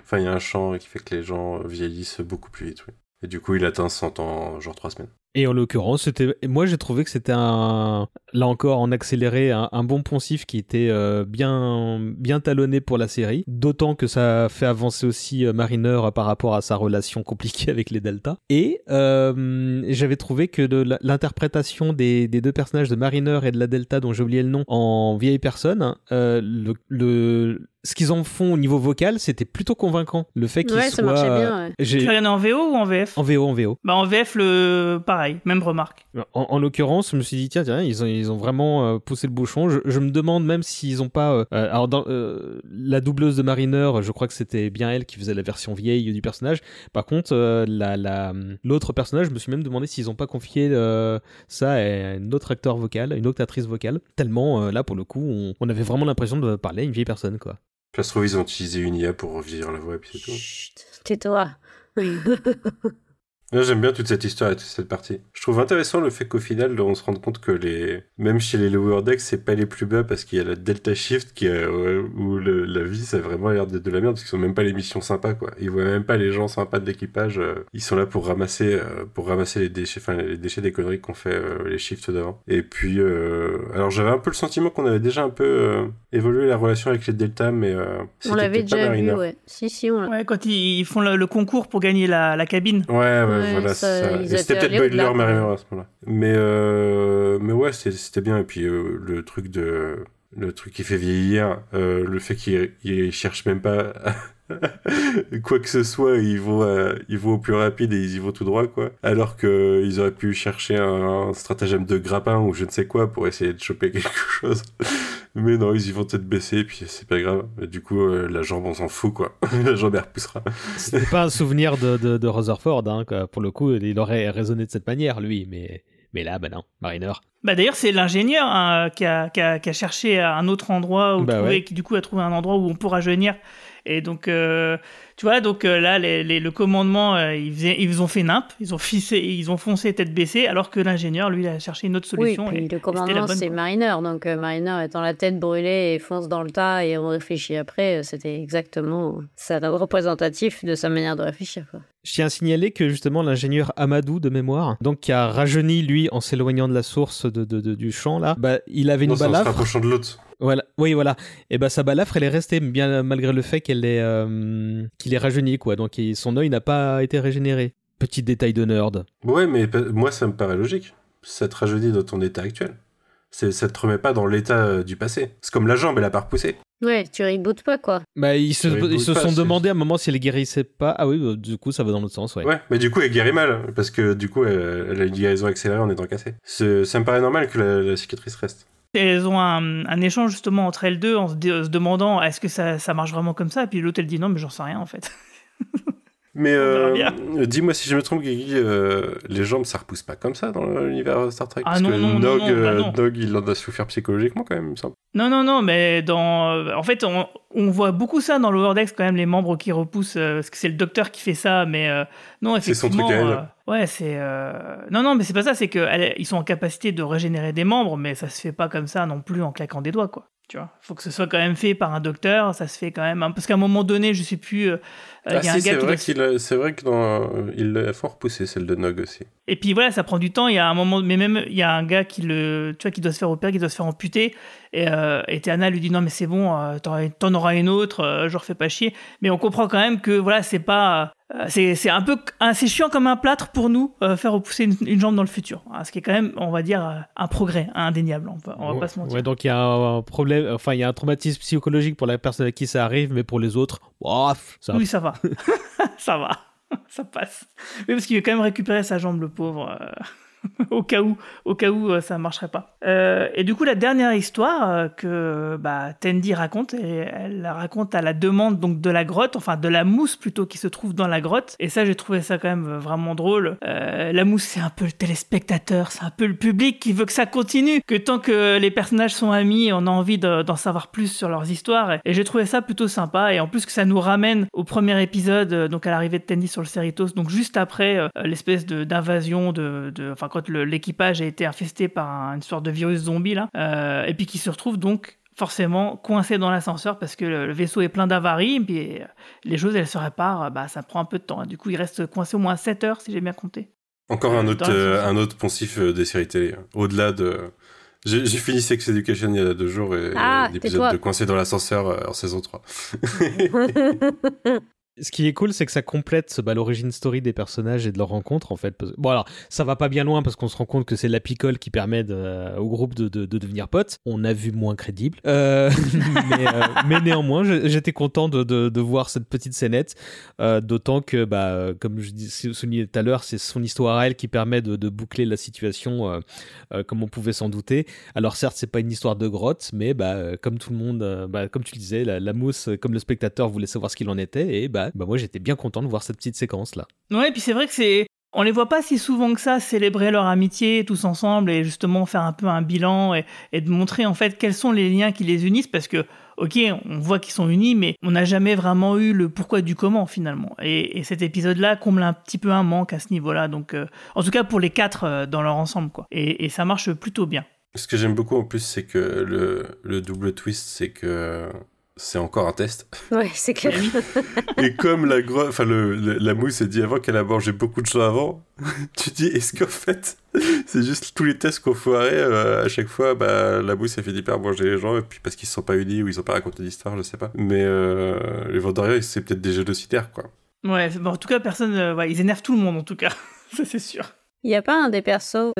Enfin, il y a un champ qui fait que les gens vieillissent beaucoup plus vite, oui. Et du coup, il atteint 100 ans en genre 3 semaines. Et en l'occurrence, c'était, moi j'ai trouvé que c'était un, là encore en accéléré, un, un bon poncif qui était euh, bien, bien talonné pour la série. D'autant que ça fait avancer aussi euh, Mariner par rapport à sa relation compliquée <laughs> avec les Delta. Et euh, j'avais trouvé que de l'interprétation des, des deux personnages de Mariner et de la Delta, dont j'ai oublié le nom, en vieille personne, euh, le, le, ce qu'ils en font au niveau vocal, c'était plutôt convaincant. Le fait qu'ils Ouais, soient. ça marchait bien, ouais. j'ai- Tu regardes en VO ou en VF En VO, en VO. Bah en VF, le pareil, même remarque. En, en l'occurrence, je me suis dit, tiens, tiens ils, ont, ils ont vraiment euh, poussé le bouchon. Je, je me demande même s'ils ont pas. euh, euh, alors, dans, euh, la doubleuse de Mariner, je crois que c'était bien elle qui faisait la version vieille du personnage. Par contre, euh, la, la, l'autre personnage, je me suis même demandé s'ils ont pas confié euh, ça à un autre acteur vocal, à une autre actrice vocale. Tellement, euh, là, pour le coup, on, on avait vraiment l'impression de parler à une vieille personne, quoi. Ça se trouve, ils ont utilisé une IA pour revieillir la voix et puis c'est tout. Chut, tais-toi. <laughs> Là, J'aime bien toute cette histoire et toute cette partie. Je trouve intéressant le fait qu'au final, on se rende compte que les, même chez les lower decks, c'est pas les plus bas parce qu'il y a la delta shift qui où le- la vie, ça a vraiment l'air d'être de la merde parce qu'ils sont même pas les missions sympas, quoi. Ils voient même pas les gens sympas de l'équipage. euh, Ils sont là pour ramasser, euh, pour ramasser les déchets, enfin, les déchets des conneries qu'ont fait euh, les shifts d'avant. Et puis, euh, alors j'avais un peu le sentiment qu'on avait déjà un peu euh, évolué la relation avec les delta, mais euh, On l'avait déjà vu, ouais. Si, si, on l'a. Ouais, quand ils ils font le, le concours pour gagner la, la cabine. Ouais, ouais, Ouais, voilà, ça, ça. c'était peut-être Mariner même. à ce moment-là. Mais, euh, mais ouais, c'était bien. Et puis euh, le truc de. Le truc qui fait vieillir, euh, le fait qu'ils ils cherchent même pas <laughs> quoi que ce soit, ils vont, ils vont au plus rapide et ils y vont tout droit, quoi. Alors que ils auraient pu chercher un, stratagème de grappin ou je ne sais quoi pour essayer de choper <laughs> quelque chose. Mais non, ils y vont tête baissée, et puis c'est pas grave. Et du coup, euh, la jambe, on s'en fout, quoi. <laughs> la jambe, elle repoussera. C'était pas un souvenir de, de, de Rutherford, hein, quoi. pour le coup, il aurait raisonné de cette manière, lui, mais, mais là, bah non, Mariner. Bah d'ailleurs, c'est l'ingénieur hein, qui, a, qui, a, qui a cherché un autre endroit où Bah trouver, ouais. qui du coup a trouvé un endroit où on peut rajeunir. Et donc, euh, tu vois, donc euh, là, les, les- le commandement, euh, ils, faisaient- ils ont fait nimp, ils ont fissé, ils ont foncé tête baissée, alors que l'ingénieur, lui, a cherché une autre Oui, solution. puis et- le commandement, bonne, c'est. Mariner. Donc, euh, Mariner étant la tête brûlée et fonce dans le tas et on réfléchit après, c'était exactement ça, représentatif de sa manière de réfléchir. Quoi. Je tiens à signaler que justement l'ingénieur Amadou de mémoire, donc qui a rajeuni lui en s'éloignant de la source de, de- de- du champ là, bah, il avait une Non, c'est en se balafre. rapprochant de l'autre. Voilà, oui voilà. Et bah sa balafre elle est restée bien malgré le fait qu'elle est euh, qu'il est rajeuni quoi. Donc il- son œil n'a pas été régénéré. Petit détail de nerd. Ouais, mais moi, ça me paraît logique. Ça te rajeunit dans ton état actuel. C'est- Ça te remet pas dans l'état euh, du passé. C'est comme la jambe, elle a pas repoussé. Ouais, tu rebootes pas quoi. Bah ils se, Ça ils reboot se pas, sont c'est- demandé à un moment si elle guérissait pas. Ah oui, bah, du coup ça va dans l'autre sens, ouais. Ouais, mais du coup, elle guérit mal, parce que du coup, elle, elle a une guérison accélérée en étant cassée. C'est- Ça me paraît normal que la, la cicatrice reste. Elles ont un, échange justement entre elles deux en se demandant est-ce que ça, ça marche vraiment comme ça? Et puis l'autre elle dit non, mais j'en sais rien en fait. <laughs> Mais euh, dis-moi si je me trompe, Guigui, euh, les jambes, ça repousse pas comme ça dans l'univers Star Trek. Ah parce non, que non, Nog, non, bah euh. Nog, il en a souffert psychologiquement quand même, il me semble. Non, non, non, mais dans. En fait, on, on voit beaucoup ça dans l'Overdex, quand même, les membres qui repoussent, euh, parce que c'est le docteur qui fait ça, mais non, C'est son effectivement. truc à elle. ouais, c'est. Non, non, mais c'est pas ça, c'est qu'ils sont en capacité de régénérer des membres, mais ça se fait pas comme ça non plus en claquant des doigts, quoi. Tu vois, faut que ce soit quand même fait par un docteur, ça se fait quand même. hein, Parce qu'à un moment donné, je sais plus, euh, y Ah a si, un c'est vrai, doit- qu'il a- c'est vrai que dans, il l'a fort repoussé, celle de Nog aussi. Et puis voilà, ça prend du temps. Il y a un moment, mais même il y a un gars qui le, tu vois, qui doit se faire opérer, qui doit se faire amputer. Et, euh, et Théana lui dit non mais c'est bon, euh, t'en, auras une autre, euh, je refais pas chier. Mais on comprend quand même que voilà, c'est pas, euh, c'est, un peu, c'est chiant comme un plâtre pour nous euh, faire repousser une, une jambe dans le futur. Hein, ce qui est quand même, on va dire, euh, un progrès indéniable. On va, on va Ouais, pas se mentir. Ouais, donc il y a un problème, enfin il y a un traumatisme psychologique pour la personne à qui ça arrive, mais pour les autres, bof, ça. Oui, ça va, ça va, <laughs> <laughs> <laughs> ça passe. Oui, parce qu'il veut quand même récupérer sa jambe, le pauvre. <laughs> au cas où, au cas où euh, ça marcherait pas. Euh, et du coup, la dernière histoire euh, que bah, raconte, elle raconte à la demande donc de la grotte, enfin de la mousse plutôt qui se trouve dans la grotte. Et ça, j'ai trouvé ça quand même vraiment drôle. La mousse, c'est un peu le téléspectateur, c'est un peu le public qui veut que ça continue, que tant que les personnages sont amis, on a envie de- d'en savoir plus sur leurs histoires. Et, j'ai trouvé ça plutôt sympa. Et en plus que ça nous ramène au premier épisode, donc à l'arrivée de Tendi sur le Cerritos, donc juste après l'espèce d'invasion de, de, enfin quand l'équipage a été infesté par un- une sorte de virus zombie là, euh, et puis qui se retrouve donc forcément coincé dans l'ascenseur parce que le, le vaisseau est plein d'avaries, et puis euh, les choses elles se réparent, bah ça prend un peu de temps. Du coup, il reste coincé au moins 7 heures si j'ai bien compté. Encore un Euh, autre, euh, un autre poncif euh, des séries télé. hein. Au-delà de. J'ai fini Sex Education il y a deux jours et Ah, euh, l'épisode de Coincé dans l'ascenseur euh, en saison 3. <laughs> <laughs> Ce qui est cool, c'est que ça complète bah, l'origine story des personnages et de leur rencontre, en fait. Bon, alors, ça va pas bien loin parce qu'on se rend compte que c'est la picole qui permet euh, au groupe de, de- de devenir potes. On a vu moins crédible. Euh, <laughs> mais, euh, mais néanmoins, j'étais content de, voir cette petite scénette. D'autant que, bah, comme je soulignais tout à l'heure, c'est son histoire à elle qui permet de, boucler la situation comme on pouvait s'en douter. Alors, certes, c'est pas une histoire de grotte, mais bah, comme tout le monde, bah, comme tu le disais, la, la mousse, comme le spectateur voulait savoir ce qu'il en était, et bah, bah moi j'étais bien content de voir cette petite séquence là. Ouais, et puis c'est vrai que c'est. On les voit pas si souvent que ça célébrer leur amitié tous ensemble et justement faire un peu un bilan et, et de montrer en fait quels sont les liens qui les unissent parce que ok, on voit qu'ils sont unis, mais on n'a jamais vraiment eu le pourquoi du comment finalement. Et, cet épisode-là comble un petit peu un manque à ce niveau-là. Donc, euh, en tout cas pour les quatre euh, dans leur ensemble, quoi. Et, ça marche plutôt bien. Ce que j'aime beaucoup en plus, c'est que le, le double twist, c'est que c'est encore un test. Ouais, c'est clair. et comme la, enfin, le, la mousse a dit avant qu'elle a mangé beaucoup de choses avant, <laughs> tu dis est-ce qu'en fait, <laughs> c'est juste tous les tests qu'on foirait, euh, à chaque fois, bah, la mousse a fini par manger les gens, et puis parce qu'ils se sont pas unis ou ils ont pas raconté d'histoire, je sais pas. Mais euh, les Vendoriens, c'est peut-être des génocidaires, quoi. Ouais, bon, en tout cas, personne. Euh, ouais, ils énervent tout le monde, en tout cas. <laughs> Ça, c'est sûr. Il y a pas un des persos.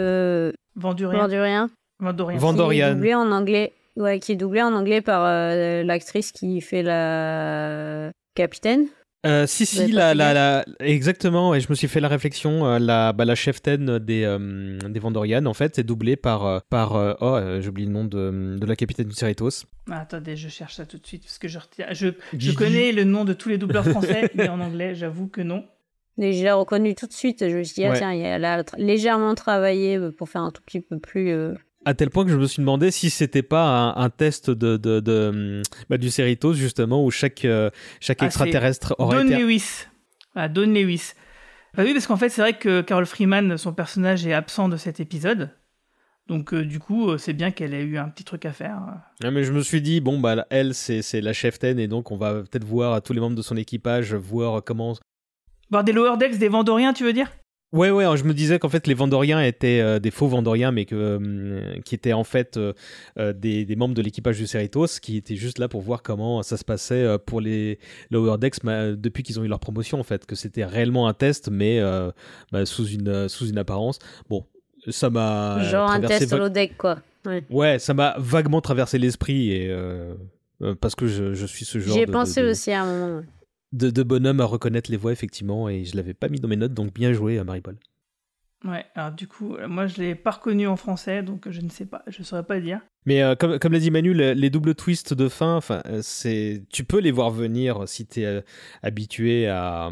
Vendurien. Vendurien. Vendorian. Vendorian. en anglais. Ouais, qui est doublé en anglais par euh, l'actrice qui fait la capitaine. Euh, si, si, la, la, la, exactement, et je me suis fait la réflexion, euh, la, bah, la chef-taine des, euh, des Vendorian, en fait, est doublée par, par oh, j'ai oublié le nom de, de la capitaine du Cerritos. Ah, attendez, je cherche ça tout de suite, parce que je, je, je connais le nom de tous les doubleurs français, <laughs> mais en anglais, j'avoue que non. Et je l'ai reconnu tout de suite, je me suis dit, ah, tiens, elle a légèrement travaillé pour faire un tout petit peu plus à tel point que je me suis demandé si c'était pas un, test de, de, de bah, du Cerritos justement où chaque euh, chaque ah, extraterrestre aurait Don été Lewis. Ah, Don Lewis. Bah oui, parce qu'en fait, c'est vrai que Carol Freeman, son personnage, est absent de cet épisode. Donc, euh, du coup, euh, c'est bien qu'elle ait eu un petit truc à faire. Ah, mais je me suis dit, bon, bah, elle, c'est la chef ten, et donc on va peut-être voir tous les membres de son équipage, voir comment. Voir des lower decks, des Vendoriens, tu veux dire? Ouais, ouais, je me disais qu'en fait les Vendoriens étaient euh, des faux Vendoriens, mais que, euh, qui étaient en fait euh, des, des, membres de l'équipage du Cerritos, qui étaient juste là pour voir comment ça se passait pour les Lower Decks depuis qu'ils ont eu leur promotion, en fait, que c'était réellement un test, mais bah, sous, une, sous une apparence. Bon, ça m'a. Genre un test low deck, quoi. Ouais, ouais ça m'a vaguement traversé l'esprit, et parce que je, je, suis ce genre. J'y ai pensé aussi à un moment de, bonhomme à reconnaître les voix, effectivement, et je l'avais pas mis dans mes notes, donc bien joué à Marie-Paul. Ouais, alors du coup, euh, moi je l'ai pas reconnu en français, donc je ne sais pas, je saurais pas dire. Mais euh, comme, comme l'a dit Manu, les, doubles twists de fin, enfin, euh, c'est, tu peux les voir venir si tu es habitué à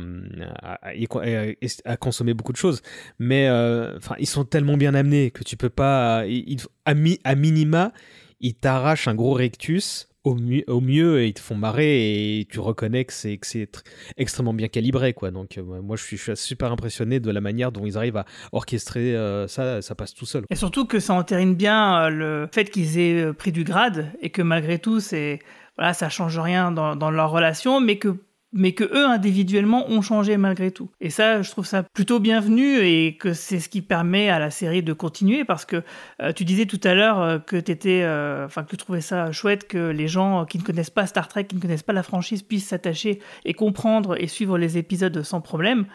à, consommer beaucoup de choses. Mais enfin, ils sont tellement bien amenés que tu peux pas, à, à minima, ils t'arrachent un gros rectus au mieux, mieux ils te font marrer et tu reconnais que c'est, c'est extrêmement bien calibré quoi. Donc euh, moi je suis, je suis, super impressionné de la manière dont ils arrivent à orchestrer euh, ça ça passe tout seul. Et surtout que ça entérine bien euh, le fait qu'ils aient pris du grade et que malgré tout c'est voilà ça change rien dans, dans leur relation mais que mais que eux individuellement ont changé malgré tout. Et ça, je trouve ça plutôt bienvenu et que c'est ce qui permet à la série de continuer parce que euh, tu disais tout à l'heure euh, que t'étais, euh, enfin que tu trouvais ça chouette que les gens qui ne connaissent pas Star Trek, qui ne connaissent pas la franchise, puissent s'attacher et comprendre et suivre les épisodes sans problème.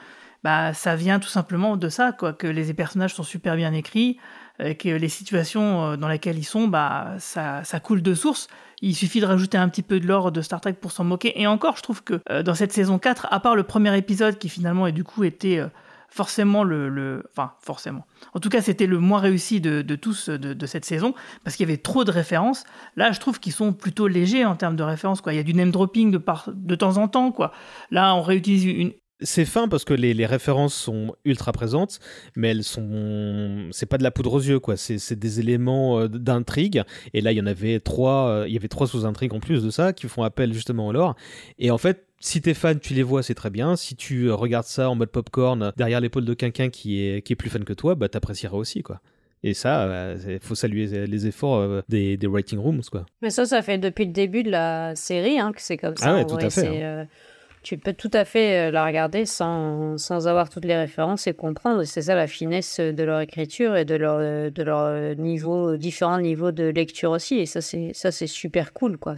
Bah, ça vient tout simplement de ça, quoi, que les personnages sont super bien écrits, que les situations dans lesquelles ils sont, bah, ça, ça coule de source. Il suffit de rajouter un petit peu de l'or de Star Trek pour s'en moquer. Et encore, je trouve que euh, dans cette saison 4, à part le premier épisode qui finalement et du coup était euh, forcément le, Enfin, forcément. En tout cas, c'était le moins réussi de, tous de, cette saison, parce qu'il y avait trop de références. Là, je trouve qu'ils sont plutôt légers en termes de références. Quoi. Il y a du name dropping de, par, de temps en temps. Quoi. Là, on réutilise une, c'est fin parce que les, références sont ultra présentes, mais elles sont. C'est pas de la poudre aux yeux, quoi. C'est des éléments euh, d'intrigue. Et là, il y en avait trois. Euh, il y avait trois sous-intrigues en plus de ça qui font appel justement au lore. Et en fait, si t'es fan, tu les vois, c'est très bien. Si tu euh, regardes ça en mode popcorn derrière l'épaule de quelqu'un qui est, qui est plus fan que toi, bah t'apprécieras aussi, quoi. Et ça, il faut saluer les efforts des, des, writing rooms, quoi. Mais ça, ça fait depuis le début de la série hein, que c'est comme ça. Ah ouais, tout à fait. Tu peux tout à fait euh, la regarder sans, sans avoir toutes les références et comprendre. C'est ça la finesse de leur écriture et de leur, de leur niveau, différents niveaux de lecture aussi. Et ça, c'est, super cool, quoi.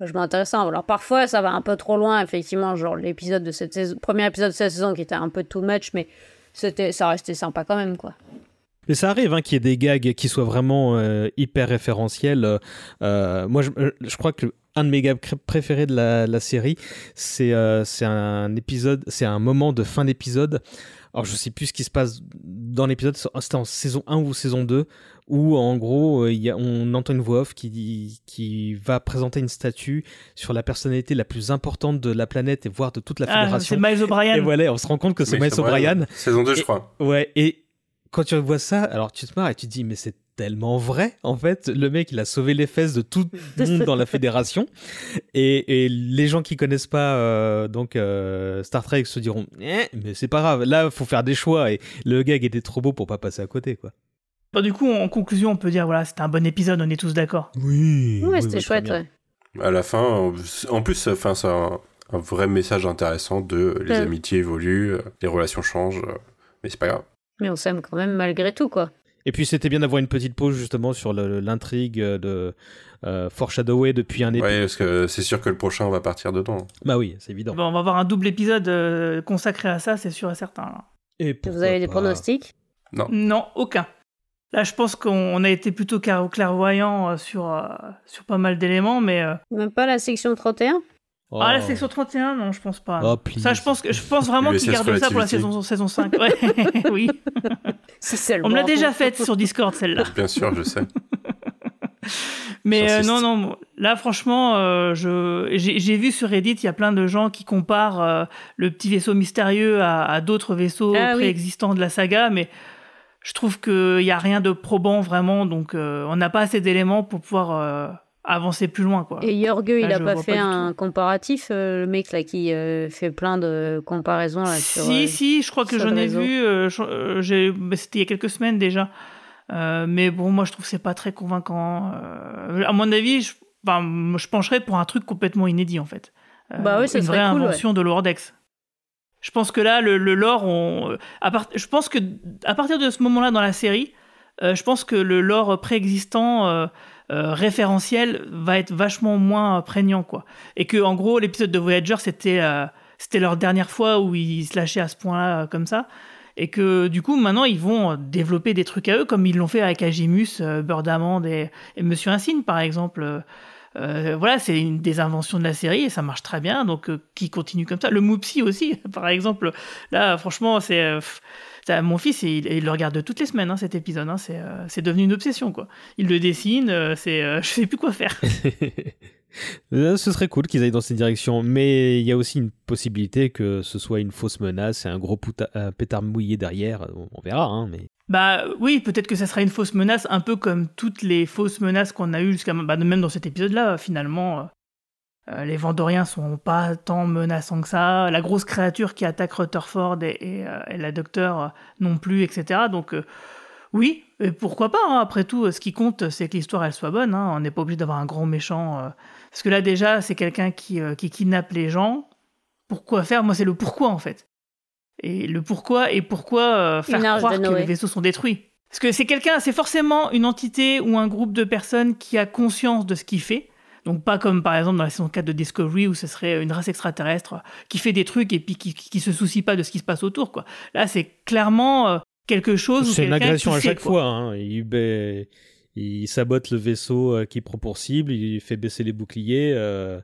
Vachement intéressant. Alors parfois, ça va un peu trop loin, effectivement, genre l'épisode de cette saison, premier épisode de cette saison qui était un peu too much, mais ça restait sympa quand même, quoi. Mais ça arrive hein, qu'il y ait des gags qui soient vraiment euh, hyper référentiels. Euh, moi, je, je, crois que un de mes gags préférés de la, série, euh, c'est un épisode, c'est un moment de fin d'épisode. Alors je sais plus ce qui se passe dans l'épisode, c'était en saison 1 ou saison 2, où en gros euh, y a, on entend une voix off qui, qui va présenter une statue sur la personnalité la plus importante de la planète et voire de toute la ah, fédération. c'est Miles O'Brien. Et voilà, on se rend compte que c'est Miles O'Brien. Saison 2 je crois. Ouais, et quand tu vois ça, alors tu te marres et tu te dis mais c'est tellement vrai en fait. Le mec, il a sauvé les fesses de tout <laughs> le monde dans la fédération. Et, et les gens qui connaissent pas euh, donc euh, Star Trek se diront eh, mais c'est pas grave. Là, faut faire des choix. Et le gag était trop beau pour pas passer à côté, quoi. Du coup, en conclusion, on peut dire voilà, c'était un bon épisode, on est tous d'accord. Oui. Ouais, c'était chouette, ouais. À la fin, en- plus, enfin, c'est un, un vrai message intéressant de les Ouais. amitiés évoluent, les relations changent, mais c'est pas grave. Mais on s'aime quand même malgré tout, quoi. Et puis c'était bien d'avoir une petite pause justement sur l'intrigue de euh, Foreshadoway depuis un épisode. Ouais, parce que c'est sûr que le prochain va partir dedans. Bah oui, c'est évident. Bon, on va avoir un double épisode euh, consacré à ça, c'est sûr et certain. là. Et Vous avez des pronostics? Non, aucun. Là, je pense qu'on on a été plutôt clair- clairvoyant euh, sur, euh, sur pas mal d'éléments, mais. euh, Même pas la section 31 Oh. Ah, la section 31, non, je pense pas. Oh, ça, je pense, que, je pense vraiment qu'ils gardent ça pour la saison, saison 5. Ouais, <laughs> oui. On me l'a déjà faite sur Discord, celle-là. <laughs> Bien sûr, je sais. <laughs> Mais euh, non, non, là franchement, euh, je j'ai vu sur Reddit, il y a plein de gens qui comparent euh, le petit vaisseau mystérieux à, à d'autres vaisseaux Ah oui. préexistants de la saga, mais je trouve qu'il n'y a rien de probant vraiment, donc euh, on n'a pas assez d'éléments pour pouvoir euh, avancer plus loin, quoi. Et Jorge, il a pas fait pas un comparatif, euh, le mec là qui euh, fait plein de comparaisons là sur. Si, euh, si, je crois que j'en ai vu. euh, bah, C'était il y a quelques semaines déjà. Mais bon, moi, je trouve que c'est pas très convaincant. À mon avis, je, je pencherais pour un truc complètement inédit, en fait. Bah oui, Une vraie cool, ouais. invention de Lordex. Je pense que là, le, le lore, on, à part- je pense que à partir de ce moment-là dans la série, je pense que le lore préexistant euh, référentiel va être vachement moins prégnant, quoi. Et que, en gros, l'épisode de Voyager, c'était euh, c'était leur dernière fois où ils se lâchaient à ce point-là, euh, comme ça. Et que, du coup, maintenant, ils vont développer des trucs à eux, comme ils l'ont fait avec Agimus, Beurre d'amande et, Monsieur Insigne, par exemple. Voilà, c'est une des inventions de la série et ça marche très bien, donc qui continue comme ça. Le Moupsi aussi, <laughs> par exemple. Là, franchement, c'est. Ça, mon fils, il, il le regarde toutes les semaines, hein, cet épisode. hein, c'est euh, c'est devenu une obsession, quoi. Il le dessine, euh, c'est, euh, je sais plus quoi faire. <laughs> Euh, Ce serait cool qu'ils aillent dans cette direction, mais il y a aussi une possibilité que ce soit une fausse menace et un gros un pétard mouillé derrière. On, on verra, hein, mais. Bah oui, peut-être que ça sera une fausse menace, un peu comme toutes les fausses menaces qu'on a eues jusqu'à bah, même dans cet épisode-là. Finalement, euh, les Vandoriens sont pas tant menaçants que ça. La grosse créature qui attaque Rutherford et, et, euh, et la Docteur euh, non plus, etc. Donc euh, oui, et pourquoi pas. hein. Après tout, ce qui compte, c'est que l'histoire elle soit bonne. hein. On n'est pas obligé d'avoir un grand méchant. parce que là déjà, c'est quelqu'un qui, qui kidnappe les gens. Pourquoi faire? Moi, c'est le pourquoi en fait. Et le pourquoi et pourquoi faire Une croire que les vaisseaux sont détruits. Parce que c'est quelqu'un, c'est forcément une entité ou un groupe de personnes qui a conscience de ce qu'il fait. Donc pas comme par exemple dans la saison 4 de Discovery où ce serait une race extraterrestre qui fait des trucs et puis qui, qui, qui se soucie pas de ce qui se passe autour. Quoi. Là, c'est clairement euh, quelque chose. où C'est une agression à chaque quoi. fois. hein. Il, ben, il sabote le vaisseau euh, qu'il prend pour cible, il fait baisser les boucliers. euh,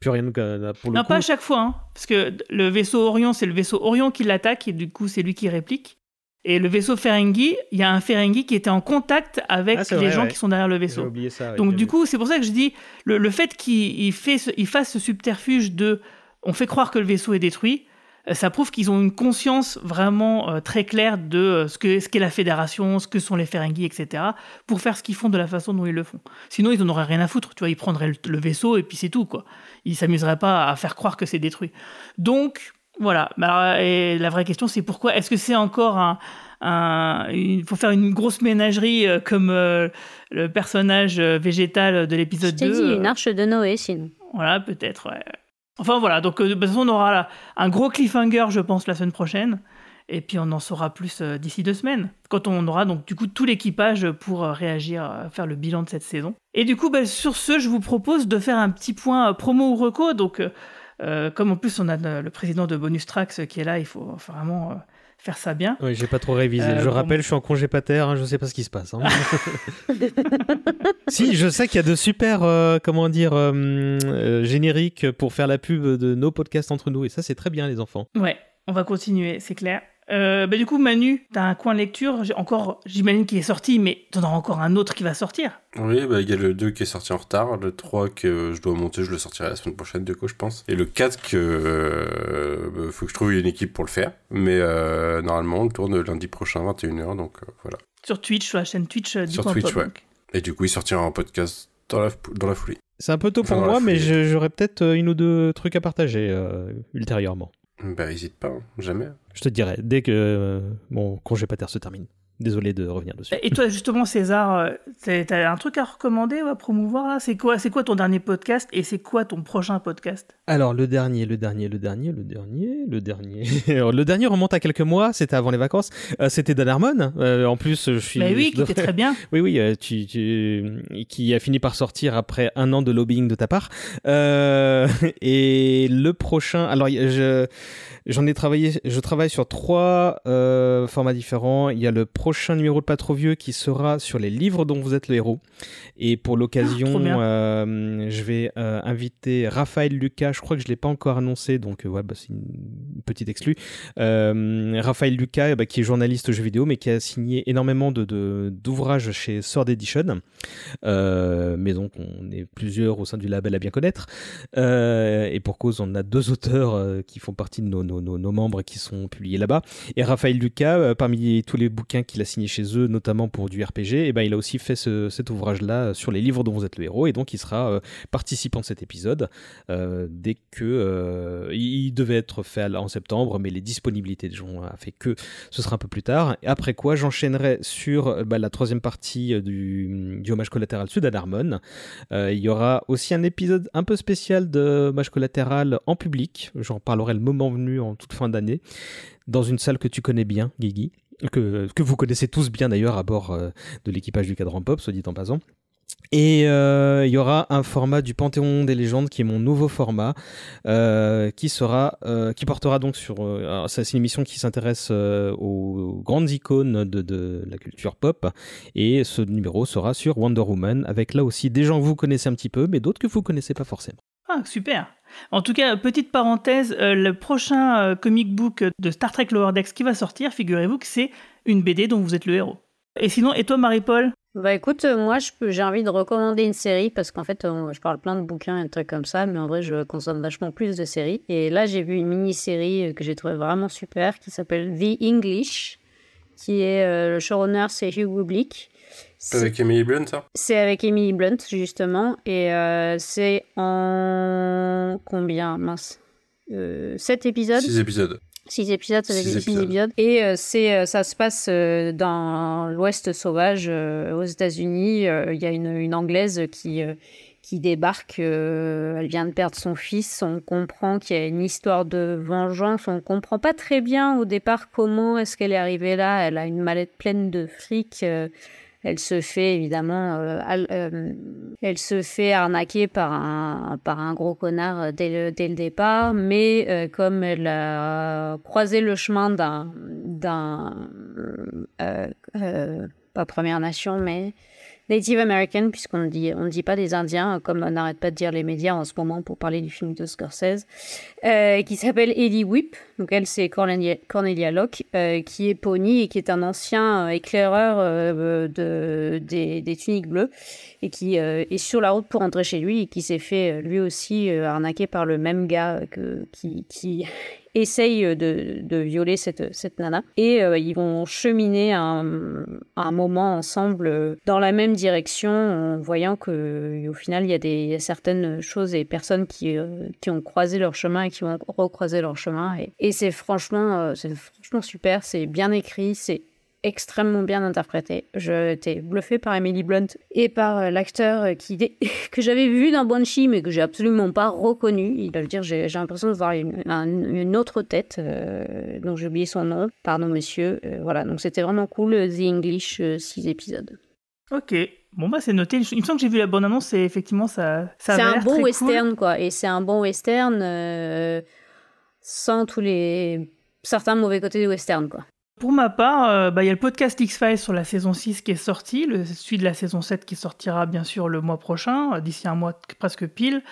plus rien pour le Non, coup. pas à chaque fois, hein, parce que le vaisseau Orion, c'est le vaisseau Orion qui l'attaque et du coup, c'est lui qui réplique. Et le vaisseau Ferengi, il y a un Ferengi qui était en contact avec Ah, les vrai, gens ouais. qui sont derrière le vaisseau. ça. Donc du coup, c'est pour ça que je dis le, le fait qu'il fasse ce subterfuge de on fait croire que le vaisseau est détruit, euh, ça prouve qu'ils ont une conscience vraiment euh, très claire de euh, ce que ce qu'est la fédération, ce que sont les Ferengi, etc. pour faire ce qu'ils font de la façon dont ils le font. Sinon, ils en auraient rien à foutre, tu vois, ils prendraient le, le vaisseau et puis c'est tout quoi. Ils s'amuseraient pas à faire croire que c'est détruit. Donc voilà. Mais alors, et la vraie question, c'est pourquoi? Est-ce que c'est encore un un- il faut faire une grosse ménagerie euh, comme euh, le personnage euh, végétal de Je l'épisode t'ai 2 dit euh, une arche de Noé sinon. Voilà, peut-être, ouais. Enfin voilà, donc euh, de toute façon, on aura là un gros cliffhanger, je pense, la semaine prochaine. Et puis on en saura plus euh, d'ici deux semaines, quand on aura donc du coup tout l'équipage pour euh, réagir, euh, faire le bilan de cette saison. Et du coup, bah, sur ce, je vous propose de faire un petit point euh, promo ou reco. Donc, euh, euh, comme en plus on a euh, le président de Bonus Tracks qui est là, il faut vraiment euh, faire ça bien. Oui, j'ai pas trop révisé. Euh, je bon. rappelle, je suis en congé pater, hein, je sais pas ce qui se passe. hein. <laughs> <laughs> si, je sais qu'il y a de super, euh, comment dire, euh, euh, génériques pour faire la pub de nos podcasts entre nous, et ça, c'est très bien, les enfants. Ouais, on va continuer, c'est clair. Euh, bah, du coup, Manu, t'as un coin lecture, j'ai encore, j'imagine qu'il est sorti, mais t'en as encore un autre qui va sortir. Oui, bah, il y a le 2 qui est sorti en retard, le 3 que je dois monter, je le sortirai la semaine prochaine, du coup, je pense. Et le 4 que euh, bah, faut que je trouve une équipe pour le faire. Mais euh, normalement, on le tourne lundi prochain, 21h, donc euh, voilà. Sur Twitch, sur la chaîne Twitch euh, du Sur Coin Twitch, ouais. donc. Et du coup, il sortira en podcast dans la, dans la foulée. C'est un peu tôt pour Enfin, moi, mais j'aurais peut-être une ou deux trucs à partager euh, ultérieurement. Bah, hésite pas, hein, jamais. Je te dirai dès que euh, mon congé pater se termine. Désolé de revenir dessus. Et toi, justement, César, euh, t'as un truc à recommander ou à promouvoir là? C'est quoi, c'est quoi ton dernier podcast et c'est quoi ton prochain podcast? Alors le dernier, le dernier, le dernier, le dernier, le dernier. Alors, <laughs> le dernier remonte à quelques mois, c'était avant les vacances. Euh, c'était Dan Harmon. Euh, en plus, je suis. Mais oui, je qui était très bien. <laughs> Oui, oui, euh, tu, tu- qui a fini par sortir après un an de lobbying de ta part. Euh, <laughs> et le prochain, alors je, j'en ai travaillé, je travaille sur trois euh, formats différents. Il y a le prochain numéro de Pas trop vieux qui sera sur les livres dont vous êtes le héros. Et pour Ah, l'occasion, bien. euh, je vais euh, inviter Raphaël Lucas. Je crois que je l'ai pas encore annoncé, donc euh, ouais, bah, c'est une petite exclue. Raphaël Lucas, bah, qui est journaliste jeux vidéo, mais qui a signé énormément de, de- d'ouvrages chez Sword Edition. Mais donc, on est plusieurs au sein du label à bien connaître. Et pour cause, on a deux auteurs qui font partie de nos, nos, nos, nos membres qui sont publiés là-bas. Et Raphaël Lucas, parmi tous les bouquins qu'il a signés chez eux, notamment pour du RPG, et ben, il a aussi fait ce- cet ouvrage-là sur les livres dont vous êtes le héros. Et donc, il sera euh, participant de cet épisode euh, dès que. euh, il devait être fait à en septembre, mais les disponibilités des gens a fait que ce sera un peu plus tard. Après quoi, j'enchaînerai sur euh, bah, la troisième partie euh, du, du hommage collatéral sud. Euh, il y aura aussi un épisode un peu spécial de hommage collatéral en public. J'en parlerai le moment venu en toute fin d'année, dans une salle que tu connais bien, Guigui. Que, vous connaissez tous bien d'ailleurs à bord euh, de l'équipage du cadran pop, soit dit en passant. Et euh, il y aura un format du Panthéon des légendes qui est mon nouveau format, euh, qui sera, qui portera donc sur. c'est une émission qui s'intéresse aux grandes icônes de, de la culture pop, et ce numéro sera sur Wonder Woman, avec là aussi des gens que vous connaissez un petit peu, mais d'autres que vous connaissez pas forcément. Ah, super. En tout cas, petite parenthèse, euh, le prochain euh, comic book de Star Trek Lower Decks qui va sortir, figurez-vous que c'est une BD dont vous êtes le héros. Et sinon, et toi, Marie-Paul? Bah écoute, euh, moi j'ai envie de recommander une série parce qu'en fait je parle plein de bouquins et de trucs comme ça, mais en vrai je consomme vachement plus de séries. Et là j'ai vu une mini-série que j'ai trouvé vraiment super qui s'appelle The English, qui est le showrunner c'est Hugh Wublick. C'est avec Emily Blunt, ça? C'est avec Emily Blunt justement et euh, c'est en combien mince euh, 7 épisodes? 6 épisodes. Six épisodes, ça Six épisodes. épisodes. Et euh, c'est, euh, ça se passe dans l'Ouest sauvage aux États-Unis. Il y a une, une Anglaise qui, qui débarque. elle vient de perdre son fils. On comprend qu'il y a une histoire de vengeance. On comprend pas très bien au départ comment est-ce qu'elle est arrivée là. Elle a une mallette pleine de fric. Elle se fait évidemment, euh, euh, elle se fait arnaquer par un par un gros connard euh, dès le dès le départ, mais comme elle a croisé le chemin d'un d'un euh, pas Première Nation, mais Native American, puisqu'on on ne dit pas des Indiens, comme on n'arrête pas de dire les médias en ce moment pour parler du film de Scorsese, euh, qui s'appelle Eddie Whip. Donc elle, c'est Cornelia, Cornelia Locke, euh, qui est Pony et qui est un ancien euh, éclaireur de, des, des tuniques bleues et qui est sur la route pour rentrer chez lui et qui s'est fait lui aussi arnaquer par le même gars que, qui essaye de, de violer cette, cette nana. Et euh, ils vont cheminer un, un moment ensemble euh, dans la même direction en voyant que euh, au final il y a des certaines choses et personnes qui, euh, qui ont croisé leur chemin et qui vont recroiser leur chemin. Et, et c'est franchement, euh, c'est franchement super, c'est bien écrit, c'est extrêmement bien interprété. J'étais bluffée par Emily Blunt et par euh, l'acteur euh, qui <laughs> que j'avais vu dans Banshee mais que j'ai absolument pas reconnu. Il doit dire j'ai j'ai l'impression de voir une, un- une autre tête euh, dont j'ai oublié son nom. Pardon monsieur. Euh, voilà donc c'était vraiment cool. The English 6 épisodes. Ok. Bon, bah, c'est noté. Il me semble que j'ai vu la bonne annonce et effectivement, ça, ça C'est un bon cool. western quoi et c'est un bon western sans tous les certains mauvais côtés du western quoi. Pour ma part, euh, bah, il y a le podcast X-Files sur la saison 6 qui est sorti, le celui de la saison 7 qui sortira bien sûr le mois prochain, euh, d'ici un mois presque pile.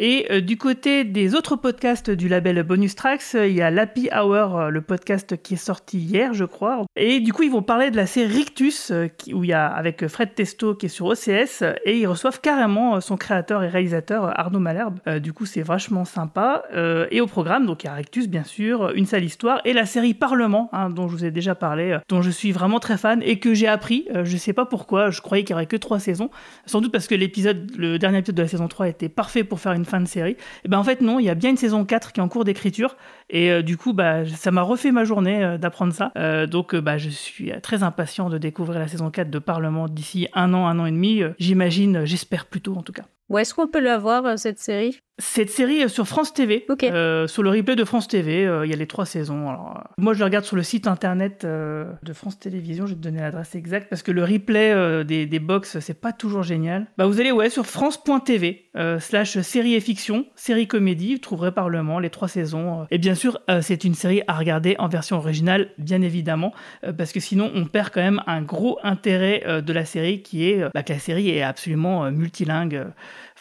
Et euh, du côté des autres podcasts du label Bonus Tracks, il y a l'Happy Hour, le podcast qui est sorti hier, je crois. Et du coup, ils vont parler de la série Rictus, où il y a avec Fred Testo qui est sur OCS, et ils reçoivent carrément son créateur et réalisateur Arnaud Malherbe. Du coup, c'est vachement sympa. Et au programme, donc il y a Rictus, bien sûr, Une sale histoire, et la série Parlement, hein, dont je vous ai déjà parlé, euh, dont je suis vraiment très fan et que j'ai appris. euh, je sais pas pourquoi, je croyais qu'il y aurait que trois saisons. Sans doute parce que l'épisode, le dernier épisode de la saison 3 était parfait pour faire une fin de série. Et ben en fait non, il y a bien une saison 4 qui est en cours d'écriture et euh, du coup bah ça m'a refait ma journée euh, d'apprendre ça. Euh, donc bah je suis très impatient de découvrir la saison 4 de Parlement d'ici un an, un an et demi. J'imagine, j'espère plutôt en tout cas. Où est-ce qu'on peut la voir, cette série? Cette série sur France TV, euh, sur le replay de France TV, euh, il y a les trois saisons. Alors, euh, moi, je regarde sur le site internet de France Télévisions, je vais te donner l'adresse exacte, parce que le replay des, des box, c'est pas toujours génial. Bah, vous allez ouais, sur France.tv, slash série et fiction, série comédie, vous trouverez Parlement, les trois saisons. Et bien sûr, euh, c'est une série à regarder en version originale, bien évidemment, euh, parce que sinon, on perd quand même un gros intérêt euh, de la série, qui est bah, que la série est absolument multilingue.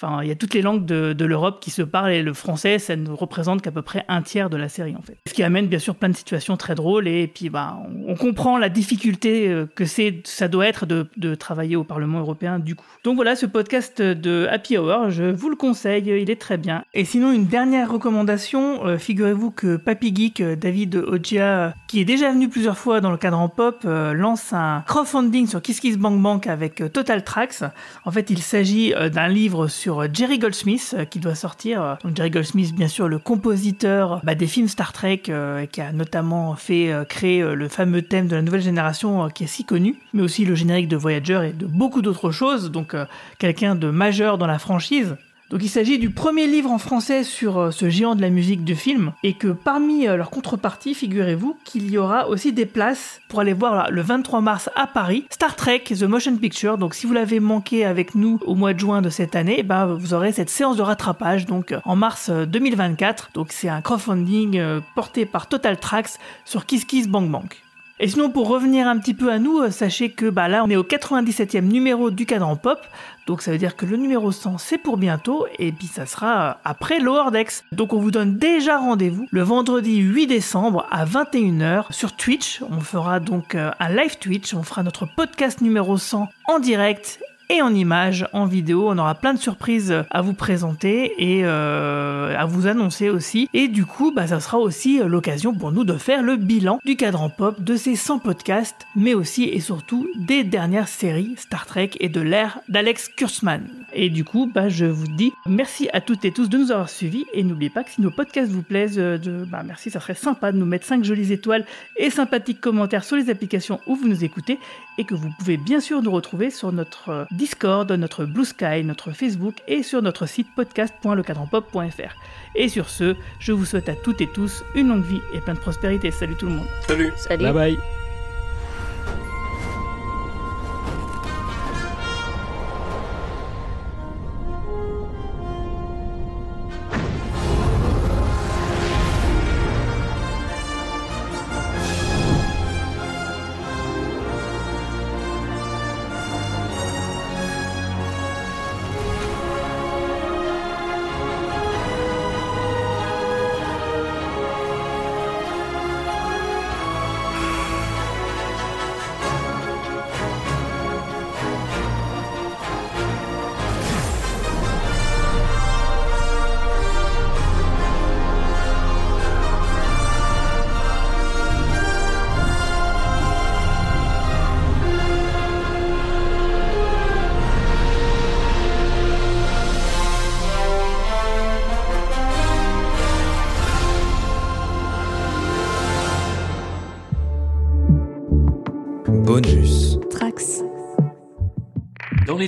Enfin, il y a toutes les langues de, l'Europe qui se parlent et le français, ça ne représente qu'à peu près un tiers de la série en fait. Ce qui amène bien sûr plein de situations très drôles et puis bah, on, comprend la difficulté euh, que c'est, ça doit être de, travailler au Parlement européen du coup. Donc voilà, ce podcast de Happy Hour, je vous le conseille, il est très bien. Et sinon, une dernière recommandation, euh, figurez-vous que Papy Geek, euh, David Ogia, qui est déjà venu plusieurs fois dans le cadre en pop, lance un crowdfunding sur Kiss Kiss Bank Bank avec Total Tracks. En fait, il s'agit d'un livre sur euh, Jerry Goldsmith euh, qui doit sortir. Euh, Jerry Goldsmith, bien sûr, le compositeur bah, des films Star Trek, qui a notamment fait créer le fameux thème de la nouvelle génération qui est si connu, mais aussi le générique de Voyager et de beaucoup d'autres choses. Donc quelqu'un de majeur dans la franchise. Donc il s'agit du premier livre en français sur euh, ce géant de la musique de film et que parmi euh, leurs contreparties, figurez-vous qu'il y aura aussi des places pour aller voir le 23 mars à Paris Star Trek The Motion Picture. Donc si vous l'avez manqué avec nous au mois de juin de cette année, bah, vous aurez cette séance de rattrapage donc euh, en mars euh, 2024. Donc c'est un crowdfunding porté par Total Tracks sur Kiss Kiss Bank Bank. Et sinon, pour revenir un petit peu à nous, euh, sachez que bah, là, on est au 97e numéro du cadran pop. Donc ça veut dire que le numéro 100, c'est pour bientôt. Et puis ça sera euh, après Lower Decks. Donc on vous donne déjà rendez-vous le vendredi 8 décembre à 21h sur Twitch. On fera donc euh, un live Twitch. On fera notre podcast numéro 100 en direct et en images, en vidéo. On aura plein de surprises à vous présenter et euh, à vous annoncer aussi. Et du coup, bah, ça sera aussi euh, l'occasion pour nous de faire le bilan du cadran pop de ces 100 podcasts, mais aussi et surtout des dernières séries Star Trek et de l'ère d'Alex Kurzman. Et du coup, bah, je vous dis merci à toutes et tous de nous avoir suivis et n'oubliez pas que si nos podcasts vous plaisent, euh, de, bah, merci, ça serait sympa de nous mettre 5 jolies étoiles et sympathiques commentaires sur les applications où vous nous écoutez et que vous pouvez bien sûr nous retrouver sur notre euh, Discord, notre Blue Sky, notre Facebook et sur notre site podcast.lecadranpop.fr. Et sur ce, je vous souhaite à toutes et tous une longue vie et plein de prospérité. Salut tout le monde. Salut Salut. Bye bye.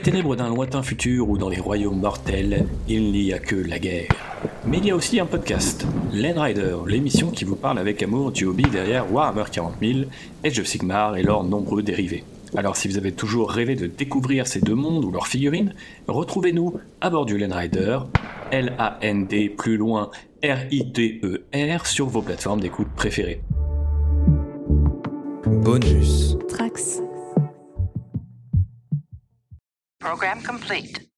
Les ténèbres d'un lointain futur ou dans les royaumes mortels, il n'y a que la guerre. Mais il y a aussi un podcast, Land Rider, l'émission qui vous parle avec amour du hobby derrière Warhammer 40 000, Age of Sigmar et leurs nombreux dérivés. Alors si vous avez toujours rêvé de découvrir ces deux mondes ou leurs figurines, retrouvez-nous à bord du Land Rider, L-A-N-D plus loin R-I-D-E-R sur vos plateformes d'écoute préférées. Bonus. Trax. Program complete.